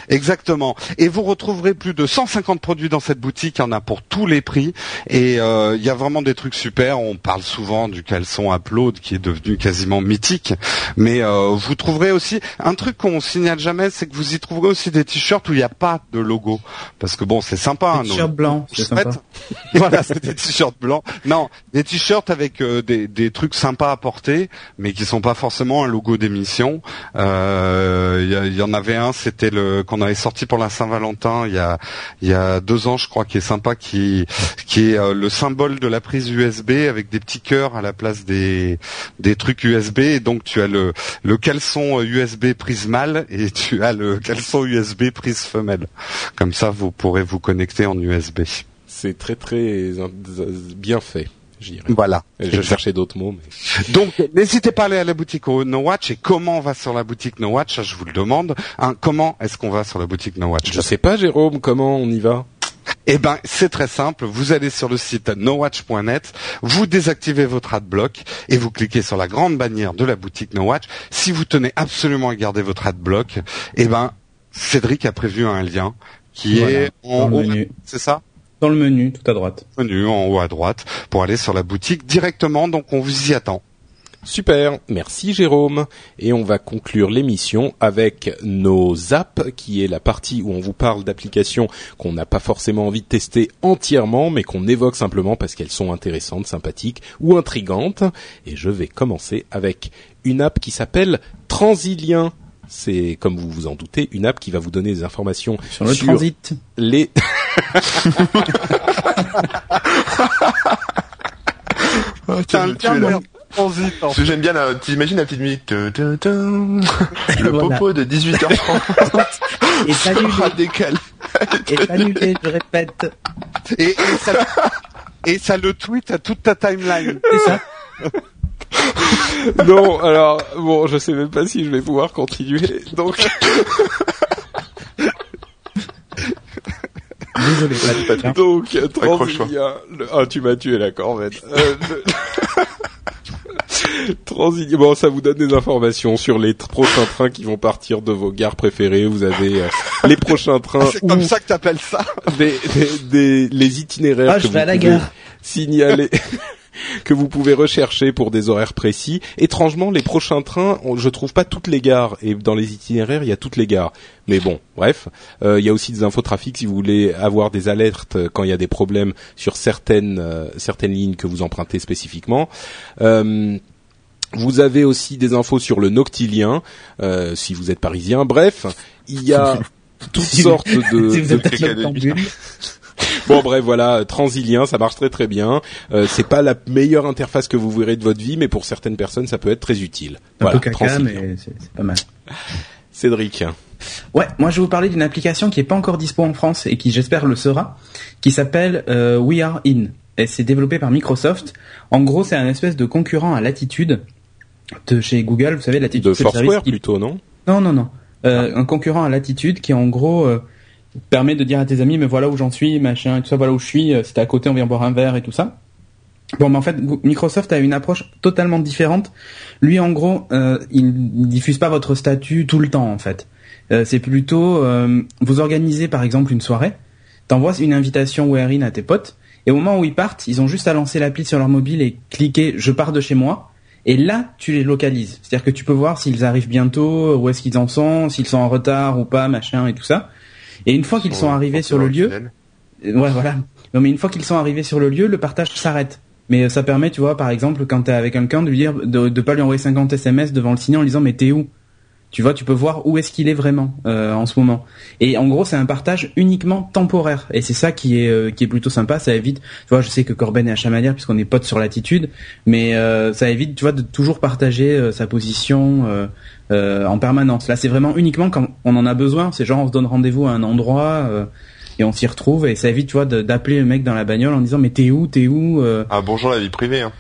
Exactement. Et vous retrouverez plus de 150 produits dans cette boutique. Il y en a pour tous les prix. Et euh, il y a vraiment des trucs super. On parle souvent du caleçon Upload qui est devenu quasiment mythique. Mais euh, vous trouverez aussi un truc qu'on signale jamais, c'est que vous y trouverez aussi des t-shirts où il n'y a pas de logo. Parce que bon, c'est sympa. hein, Des nos- t-shirts blancs, c'est sympa. voilà, c'est des t-shirts blancs. Non, des t-shirts avec euh, des, des trucs sympas à porter, mais qui sont pas forcément un logo d'émission. Il y, a- il y en avait un, c'était le euh, qu'on avait sorti pour la Saint-Valentin il y a deux ans, je crois, qui est sympa, qui est euh, le symbole de la prise USB avec des petits cœurs à la place des trucs USB. Donc tu as le le caleçon USB prise mâle et tu as le caleçon USB prise femelle. Comme ça, vous pourrez vous connecter en USB. C'est très très bien fait. Voilà. Je cherchais d'autres mots. Mais... Donc, n'hésitez pas à aller à la boutique No Watch. Et comment on va sur la boutique No Watch Je vous le demande. Hein, comment est-ce qu'on va sur la boutique No Watch Je sais pas, Jérôme. Comment on y va? Eh ben, c'est très simple. Vous allez sur le site nowatch.net, vous désactivez votre adblock et vous cliquez sur la grande bannière de la boutique No Watch. Si vous tenez absolument à garder votre adblock, eh ben, Cédric a prévu un lien qui est en haut. C'est ça? Dans le menu, tout à droite. Menu en haut à droite pour aller sur la boutique directement. Donc on vous y attend. Super, merci Jérôme. Et on va conclure l'émission avec nos apps, qui est la partie où on vous parle d'applications qu'on n'a pas forcément envie de tester entièrement, mais qu'on évoque simplement parce qu'elles sont intéressantes, sympathiques ou intrigantes. Et je vais commencer avec une app qui s'appelle Transilien c'est comme vous vous en doutez une app qui va vous donner des informations sur le transit. Les oh, J'aime bien la, t'imagines la petite musique. Le popo de 18h30. Et salut. décalé. Et salut, je répète. Et, et, ça, et ça le tweet à toute ta timeline. C'est ça. non, alors bon, je sais même pas si je vais pouvoir continuer. Donc. Désolé, Donc, Transilia, le... ah, tu m'as tué la corvette. Euh, le... bon, ça vous donne des informations sur les prochains trains qui vont partir de vos gares préférées. Vous avez euh, les prochains trains. C'est comme ça que t'appelles ça? Des, des, des, les itinéraires ah, que je vais à la gare. signaler. Que vous pouvez rechercher pour des horaires précis. Étrangement, les prochains trains, je trouve pas toutes les gares et dans les itinéraires, il y a toutes les gares. Mais bon, bref, euh, il y a aussi des infotrafics si vous voulez avoir des alertes quand il y a des problèmes sur certaines euh, certaines lignes que vous empruntez spécifiquement. Euh, vous avez aussi des infos sur le Noctilien, si vous êtes parisien. Bref, il y a toutes sortes de, si vous êtes bon bref voilà Transilien ça marche très très bien. Euh, c'est pas la meilleure interface que vous verrez de votre vie mais pour certaines personnes ça peut être très utile. Un peu caca mais c'est pas mal. Cédric. Ouais moi je vais vous parler d'une application qui est pas encore dispo en France et qui j'espère le sera qui s'appelle euh, We Are In. Et c'est développé par Microsoft. En gros c'est un espèce de concurrent à Latitude de chez Google. Vous savez Latitude de Foursquare plutôt non? Non non non. Euh, un concurrent à Latitude qui en gros euh, permet de dire à tes amis mais voilà où j'en suis machin et tout ça voilà où je suis euh, si t'es à côté on vient boire un verre et tout ça bon mais en fait Microsoft a une approche totalement différente lui en gros euh, il diffuse pas votre statut tout le temps en fait euh, c'est plutôt euh, vous organisez par exemple une soirée t'envoies une invitation Wearin à tes potes et au moment où ils partent ils ont juste à lancer l'appli sur leur mobile et cliquer je pars de chez moi et là, tu les localises. C'est-à-dire que tu peux voir s'ils arrivent bientôt, où est-ce qu'ils en sont, s'ils sont en retard ou pas, machin et tout ça. Et une fois qu'ils sont arrivés sur le lieu, euh, ouais voilà. Non mais une fois qu'ils sont arrivés sur le lieu, le partage s'arrête. Mais euh, ça permet, tu vois, par exemple, quand t'es avec quelqu'un, de lui dire, de, de pas lui envoyer 50 SMS devant le signe en lui disant mais t'es où? Tu vois, tu peux voir où est-ce qu'il est vraiment euh, en ce moment. Et en gros, c'est un partage uniquement temporaire. Et c'est ça qui est euh, qui est plutôt sympa. Ça évite, tu vois, je sais que Corben est à Chamalières puisqu'on est potes sur l'attitude, mais euh, ça évite, tu vois, de toujours partager sa position en permanence. Là, c'est vraiment uniquement quand on en a besoin. C'est genre on se donne rendez-vous à un endroit et on s'y retrouve et ça évite, tu vois, d'appeler le mec dans la bagnole en disant mais t'es où, t'es où Ah bonjour la vie privée. Hein.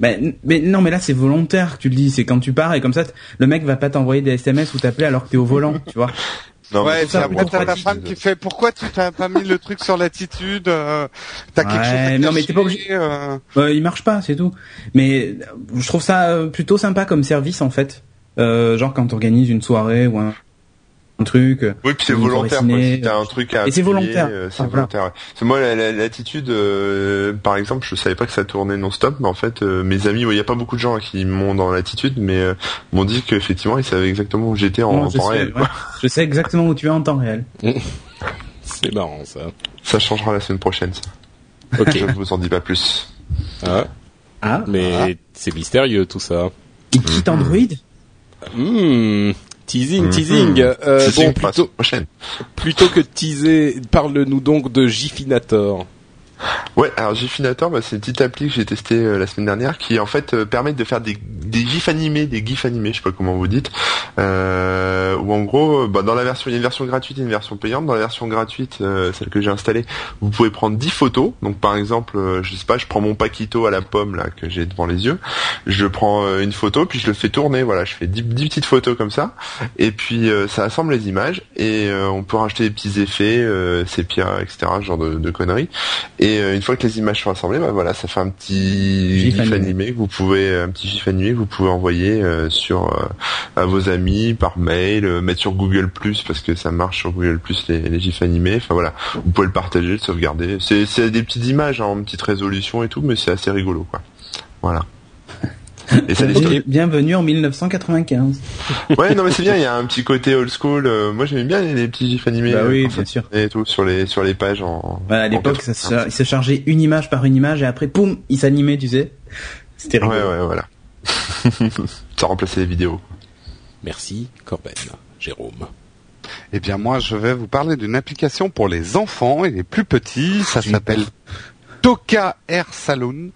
Ben, mais non, mais là c'est volontaire, tu le dis. C'est quand tu pars et comme ça, le mec va pas t'envoyer des SMS ou t'appeler alors que t'es au volant, tu vois. Non, ouais, t'as ta femme qui fait pourquoi tu t'as pas mis le truc sur l'attitude euh, T'as quelque chose à Non mais t'es pas obligé. Euh... Euh, il marche pas, c'est tout. Mais je trouve ça plutôt sympa comme service en fait. Euh, genre quand t'organises une soirée ou un, un truc. Oui, puis c'est volontaire. Quoi. Si t'as un truc à et c'est volontaire. Euh, c'est volontaire. C'est moi l'attitude. Euh, par exemple, je savais pas que ça tournait non-stop, mais en fait, euh, mes amis, il y a pas beaucoup de gens qui m'ont dans l'attitude, mais m'ont dit qu'effectivement, ils savaient exactement où j'étais en, temps réel. Je sais exactement où tu es en temps réel. c'est marrant ça. Ça changera la semaine prochaine. Ça. Ok. je ne vous en dis pas plus. Ah. Ah. Mais c'est mystérieux tout ça. Il quitte Android. Hmm Teasing, Mhm. teasing. Euh, Teasing bon, plutôt, prochaine. plutôt que de teaser, parle-nous donc de Gifinator. Ouais, alors Gifinator, bah, c'est une petite appli que j'ai testé euh, la semaine dernière qui en fait euh, permet de faire des, des gifs animés, des gifs animés, je sais pas comment vous dites, euh, où en gros, euh, bah, dans la version, il y a une version gratuite et une version payante. Dans la version gratuite, euh, celle que j'ai installée, vous pouvez prendre 10 photos. Donc par exemple, euh, je sais pas, je prends mon Paquito à la pomme là que j'ai devant les yeux, je prends une photo puis je le fais tourner. Voilà, je fais 10, 10 petites photos comme ça, et puis ça assemble les images et on peut rajouter des petits effets, euh, sépia, etc., ce genre de, de conneries. Euh, une fois que les images sont assemblées, bah voilà, ça fait un petit Gif animé. animé que vous pouvez, un petit gif animé que vous pouvez envoyer euh, sur euh, à vos amis par mail, euh, mettre sur Google Plus parce que ça marche sur Google Plus les, les gifs animés. Enfin voilà, vous pouvez le partager, le sauvegarder. C'est c'est des petites images hein, en petite résolution et tout, mais c'est assez rigolo quoi. Voilà. Et ça Bien- Bienvenue en 1995. Ouais, non mais c'est bien, il y a un petit côté old school. euh, moi j'aimais bien les, petits gifs animés Bah euh, oui, quand bien sûr. et tout sur les sur les pages en. Voilà, à en l'époque, ça 80. se, il se chargeait une image par une image et après, poum, il s'animait, tu sais. C'était Ouais rigolo. ouais voilà. ça remplaçait les vidéos. Merci, Corben. Jérôme. Eh bien, moi, je vais vous parler d'une application pour les enfants et les plus petits. Ça s'appelle Toka Air Saloon.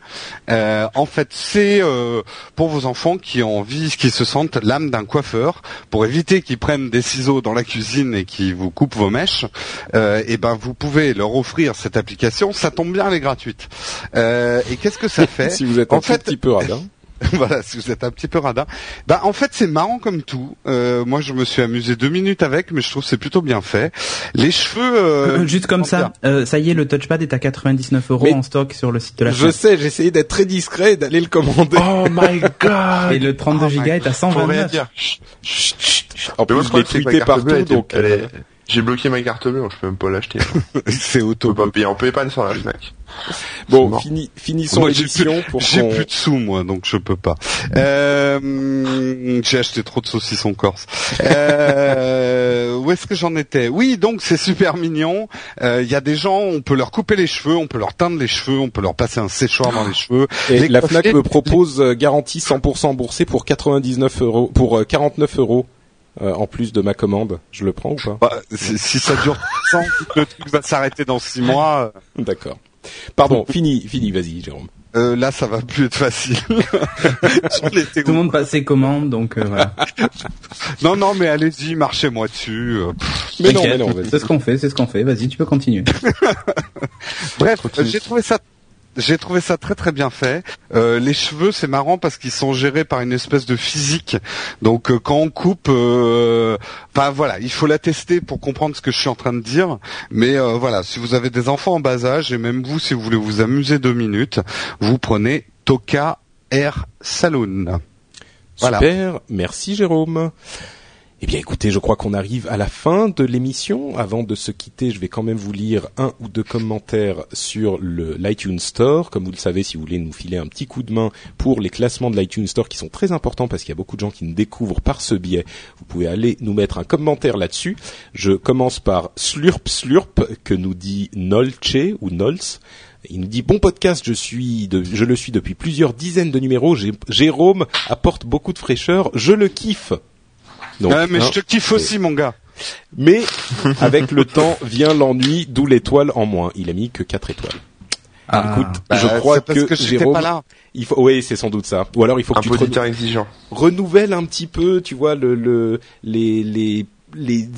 Euh, en fait, c'est euh, pour vos enfants qui ont envie, qui se sentent l'âme d'un coiffeur, pour éviter qu'ils prennent des ciseaux dans la cuisine et qu'ils vous coupent vos mèches. Euh, et ben, vous pouvez leur offrir cette application. Ça tombe bien, elle est gratuite. Euh, et qu'est-ce que ça fait si vous êtes en un fait- petit peu radin. voilà, si vous êtes un petit peu radin. Bah, en fait, c'est marrant comme tout. Euh, moi, je me suis amusé deux minutes avec, mais je trouve que c'est plutôt bien fait. Les cheveux, euh, Juste comme ça, euh, ça y est, le touchpad est à 99 euros Mais- en stock sur le site de la Je sais, j'ai essayé d'être très discret et d'aller le commander. Oh my god Et le 32 Oh Go est à Faut rien 129. dire. En Mais moi, plus, le je l'ai tweeté partout, donc... elle euh, est- J'ai bloqué ma carte bleue, je peux même pas l'acheter. c'est On auto. peut pas payer, on peut pas aller sur la Fnac. Bon, fini, finissons l'émission pour J'ai plus de sous moi, donc je peux pas. Euh, j'ai acheté trop de saucissons corse. Euh, où est-ce que j'en étais? Oui, donc c'est super mignon. Euh, Il y a des gens, on peut leur couper les cheveux, on peut leur teindre les cheveux, on peut leur passer un séchoir dans les cheveux. Et Les la Fnac me propose euh, garantie 100% remboursée pour 99 euros, pour euh, 49 euros euh, en plus de ma commande. Je le prends ou pas Bah, si si ça dure 3 ans, le truc va s'arrêter dans 6 mois. D'accord. Pardon, fini, fini, vas-y, Jérôme. Euh, là, ça va plus être facile. Tout le monde passe ses commandes, donc euh, voilà. Non, non, mais allez-y, marchez-moi dessus. euh. Mais non, mais non, c'est ce qu'on fait, c'est ce qu'on fait. Vas-y, tu peux continuer. Bref, Continue. j'ai trouvé ça. J'ai trouvé ça très très bien fait. Euh, les cheveux, c'est marrant parce qu'ils sont gérés par une espèce de physique. Donc euh, quand on coupe, euh, enfin voilà, il faut la tester pour comprendre ce que je suis en train de dire. Mais euh, voilà, si vous avez des enfants en bas âge et même vous, si vous voulez vous amuser deux minutes, vous prenez Toka Air Saloon. Merci Jérôme. Eh bien écoutez, je crois qu'on arrive à la fin de l'émission. Avant de se quitter, je vais quand même vous lire un ou deux commentaires sur le l'iTunes Store. Comme vous le savez, si vous voulez nous filer un petit coup de main pour les classements de l'iTunes Store qui sont très importants parce qu'il y a beaucoup de gens qui nous découvrent par ce biais, vous pouvez aller nous mettre un commentaire là-dessus. Je commence par Slurp Slurp que nous dit Nolce ou Nols. Il nous dit bon podcast, je suis, je le suis depuis plusieurs dizaines de numéros. Jérôme apporte beaucoup de fraîcheur, je le kiffe. Donc, Ouais, mais hein, je te kiffe aussi, mon gars. mais avec le temps vient l'ennui, d'où l'étoile en moins. Il a mis que 4 étoiles. Ah. Écoute, Bah, je crois parce que, que Jérôme, pas là. il faut, oui, c'est sans doute ça. Ou alors il faut que Un tu te exigeant. renouvelles un petit peu, tu vois, le, le, les, les, les,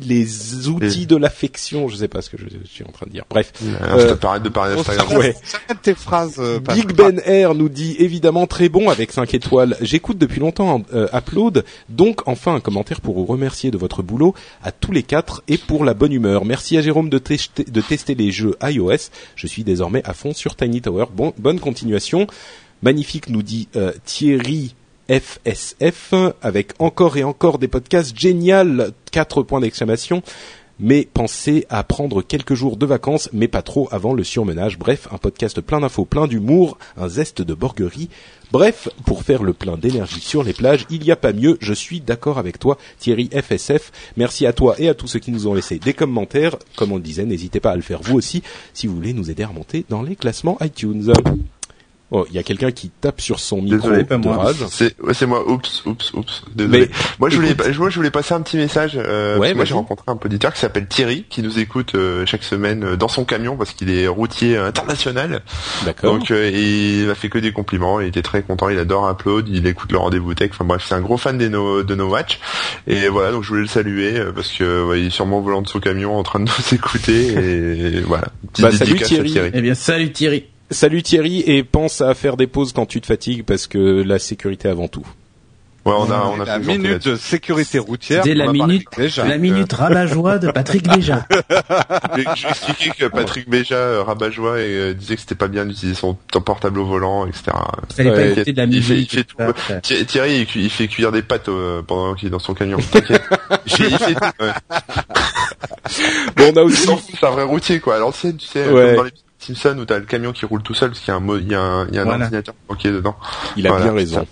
les outils de l'affection. Je sais pas ce que je, je suis en train de dire. Bref. Euh, Arrête de parler d'Instagram. Ouais. tes phrases. euh, Big. Ben Air nous dit évidemment très bon avec 5 étoiles. J'écoute depuis longtemps euh, Upload, donc enfin un commentaire pour vous remercier de votre boulot à tous les quatre et pour la bonne humeur. Merci à Jérôme de, tester- de tester les jeux iOS. Je suis désormais à fond sur Tiny Tower. Bon, bonne continuation. Magnifique nous dit euh, Thierry FSF avec encore et encore des podcasts génial. Quatre points d'exclamation mais pensez à prendre quelques jours de vacances, mais pas trop avant le surmenage. Bref, un podcast plein d'infos, plein d'humour, un zeste de borguerie. Bref, pour faire le plein d'énergie sur les plages, il n'y a pas mieux, je suis d'accord avec toi, Thierry FSF. Merci à toi et à tous ceux qui nous ont laissé des commentaires. Comme on le disait, n'hésitez pas à le faire vous aussi, si vous voulez nous aider à remonter dans les classements iTunes. Oh, il y a quelqu'un qui tape sur son micro Désolé, pas de moi. C'est moi. Oups, oups, oups. Désolé. Mais, moi je voulais écoute- moi je voulais passer un petit message. Euh, Ouais, parce que moi j'ai rencontré un auditeur qui s'appelle Thierry qui nous écoute euh, chaque semaine euh, dans son camion parce qu'il est routier euh, international. D'accord. Donc euh, il m'a fait que des compliments. Il était très content. Il adore Upload. Il écoute le rendez-vous tech. Enfin bref, c'est un gros fan des no, de No Watch. Et voilà, donc je voulais le saluer parce que ouais, il est sûrement au volant de son camion en train de nous écouter. Et voilà. Petite Bah, salut, Thierry. Eh bien, salut Thierry. Salut Thierry et pense à faire des pauses quand tu te fatigues parce que la sécurité avant tout. Ouais, on a on a la minute de sécurité routière. C'était la minute, déjà. la minute rabat-joie de Patrick Béja. Je expliquer que Patrick Béja euh, rabat-joie et euh, disait que c'était pas bien d'utiliser son son portable au volant, etc. Il fallait Ouais, pas écouter de la il fait- musique. il fait et tout ça. Thi- Thierry, il, cu- il fait cuire des pâtes euh, pendant qu'il est dans son camion. T'inquiète. Bon, on a Il aussi s'en fout, c'est un vrai routier, quoi. À l'ancienne, tu sais, Ouais. comme dans les Simpsons où t'as le camion qui roule tout seul parce qu'il y a un, mo- il y a un, il y a un Voilà. ordinateur bloqué dedans. Il a Voilà, bien raison.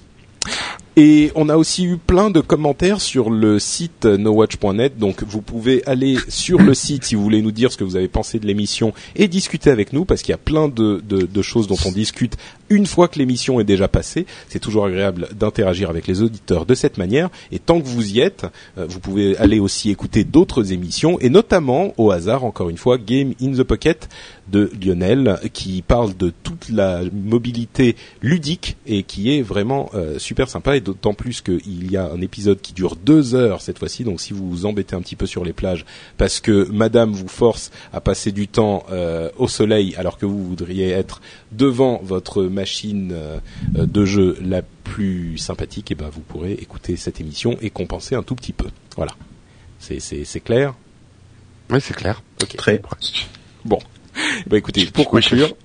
Et on a aussi eu plein de commentaires sur le site nowatch.net, donc vous pouvez aller sur le site si vous voulez nous dire ce que vous avez pensé de l'émission et discuter avec nous, parce qu'il y a plein de, de, de choses dont on discute une fois que l'émission est déjà passée. C'est toujours agréable d'interagir avec les auditeurs de cette manière, et tant que vous y êtes, euh, vous pouvez aller aussi écouter d'autres émissions, et notamment, au hasard, encore une fois, Game in the Pocket de Lionel, qui parle de toute la mobilité ludique et qui est vraiment euh, super sympa et d'autant plus qu'il y a un épisode qui dure deux heures cette fois-ci. Donc si vous vous embêtez un petit peu sur les plages parce que Madame vous force à passer du temps euh, au soleil alors que vous voudriez être devant votre machine euh, de jeu la plus sympathique, et ben vous pourrez écouter cette émission et compenser un tout petit peu. Voilà, c'est c'est c'est clair? Oui, c'est clair. Très. Bon, bah écoutez, pour conclure,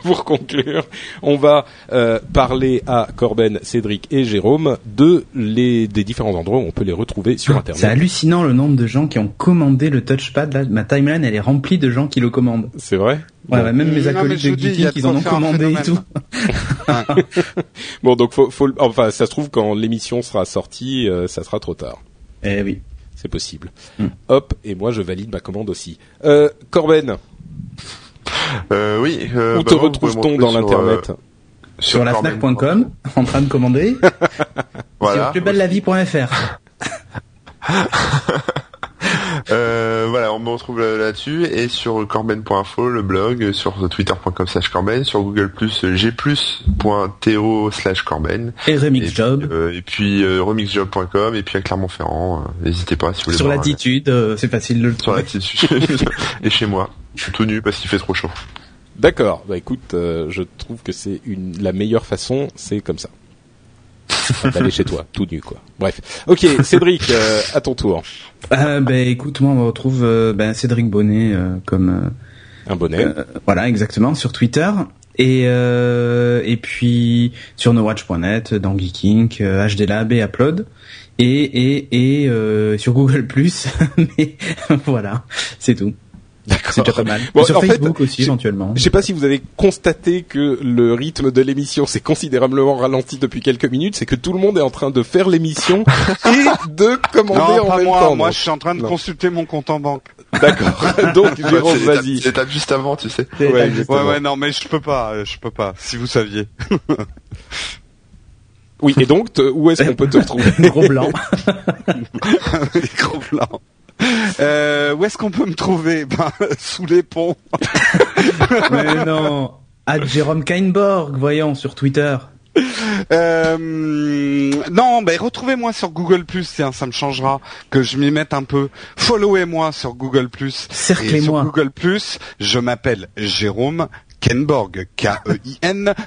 pour conclure, on va euh, parler à Corben, Cédric et Jérôme de les des différents endroits où on peut les retrouver sur Ah, C'est Internet. hallucinant le nombre de gens qui ont commandé le touchpad. Là, ma timeline, elle est remplie de gens qui le commandent. C'est vrai. Ouais, même mes acolytes de vous dis, il y a Geeking, ils en ont commandé et tout. Bon, donc faut, faut le- enfin, ça se trouve quand l'émission sera sortie, euh, ça sera trop tard. Eh oui. C'est possible. Hmm. Hop, et moi je valide ma commande aussi. Euh, Corben, Euh, oui. Euh, où bah, te retrouve-t-on dans sur, l'internet euh, Sur la fnac.com, en train de commander. Voilà. Sur plusbellelavie.fr. Euh, voilà, on me retrouve là- là-dessus et sur corben.info le blog, sur twitter.com slash corben, sur Google Plus gplus.to slash corben Et et Remix puis, Job. euh, et puis euh, remixjob.com et puis à Clermont-Ferrand. euh, N'hésitez pas si vous voulez. Sur l'attitude, euh, c'est facile de le euh, Sur l'attitude et chez moi. Je suis tout nu parce qu'il fait trop chaud. D'accord. Bah écoute, euh, je trouve que c'est une la meilleure façon, c'est comme ça. D'aller chez toi, tout nu quoi. Bref. Ok, Cédric, euh, à ton tour. Euh, ben écoute, moi on retrouve euh, ben, Cédric Bonnet euh, comme euh, Un bonnet. voilà exactement sur Twitter et euh, et puis sur nowatch.net, dans Geeking, HDLab et Upload et et et euh, sur Google. Mais voilà, c'est tout. C'est déjà pas mal. Bon, sur en fait, Facebook aussi éventuellement. Je sais pas si vous avez constaté que le rythme de l'émission s'est considérablement ralenti depuis quelques minutes, c'est que tout le monde est en train de faire l'émission et de commander Non, en pas même moi. temps. Moi, donc. je suis en train de Non. consulter mon compte en banque. D'accord. donc Jérôme, vas-y. c'est juste avant, tu sais. Ouais, Ouais, non, mais je peux pas. euh, Je peux pas. Si vous saviez. Oui, et donc te- où est-ce qu'on peut te retrouver Gros blanc. Les gros blancs. Euh, où est-ce qu'on peut me trouver? Ben, sous les ponts. Mais non. À Jérôme Kainborg, voyons sur Twitter. Euh, non, ben retrouvez-moi sur Google Plus, tiens, ça me changera que je m'y mette un peu. Followez-moi sur Google Plus. Et sur Cerclez-moi. Google Plus, je m'appelle Jérôme Kenborg, K-E-I-N-B-O-R-G.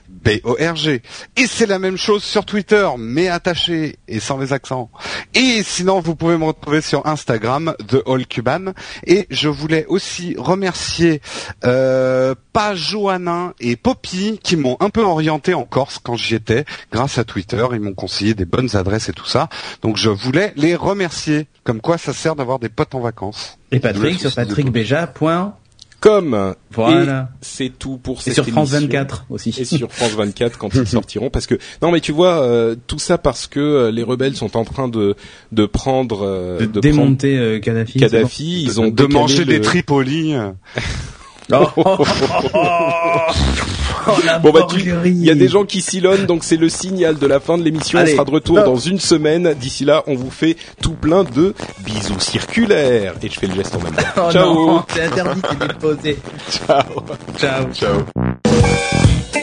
Et c'est la même chose sur Twitter, mais attaché et sans les accents. Et sinon, vous pouvez me retrouver sur Instagram, The All Cuban. Et je voulais aussi remercier euh, pas Johannin et Poppy qui m'ont un peu orienté en Corse quand j'y étais, grâce à Twitter. Ils m'ont conseillé des bonnes adresses et tout ça. Donc je voulais les remercier. Comme quoi, ça sert d'avoir des potes en vacances. Et Patrick sur c'est Comme. Voilà. Et c'est tout pour Et cette sur France émission. 24 aussi. et sur France 24 quand ils sortiront parce que non mais tu vois euh, tout ça parce que euh, les rebelles sont en train de de prendre euh, de, de démonter euh, Kadhafi. Kadhafi ils ont de manger le- des Tripoli. Oh, oh, oh, oh, Bon bah tu, borgerie. il y a des gens qui silonnent, donc c'est le signal de la fin de l'émission. On sera de retour dans une semaine. D'ici là, on vous fait tout plein de bisous circulaires. Et je fais le geste en même temps. Oh Ciao. c'est interdit, c'est déposé. Ciao. Ciao. Ciao.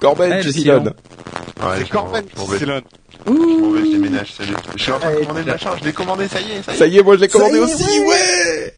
Corben, Eh, tu silonnes. Ouais, C'est Corben qui. Je m'en vais, je déménage, salut. Je suis en train de commander le machin, je l'ai commandé, ça y est, ça y est. Ça y est, moi je l'ai commandé aussi, ouais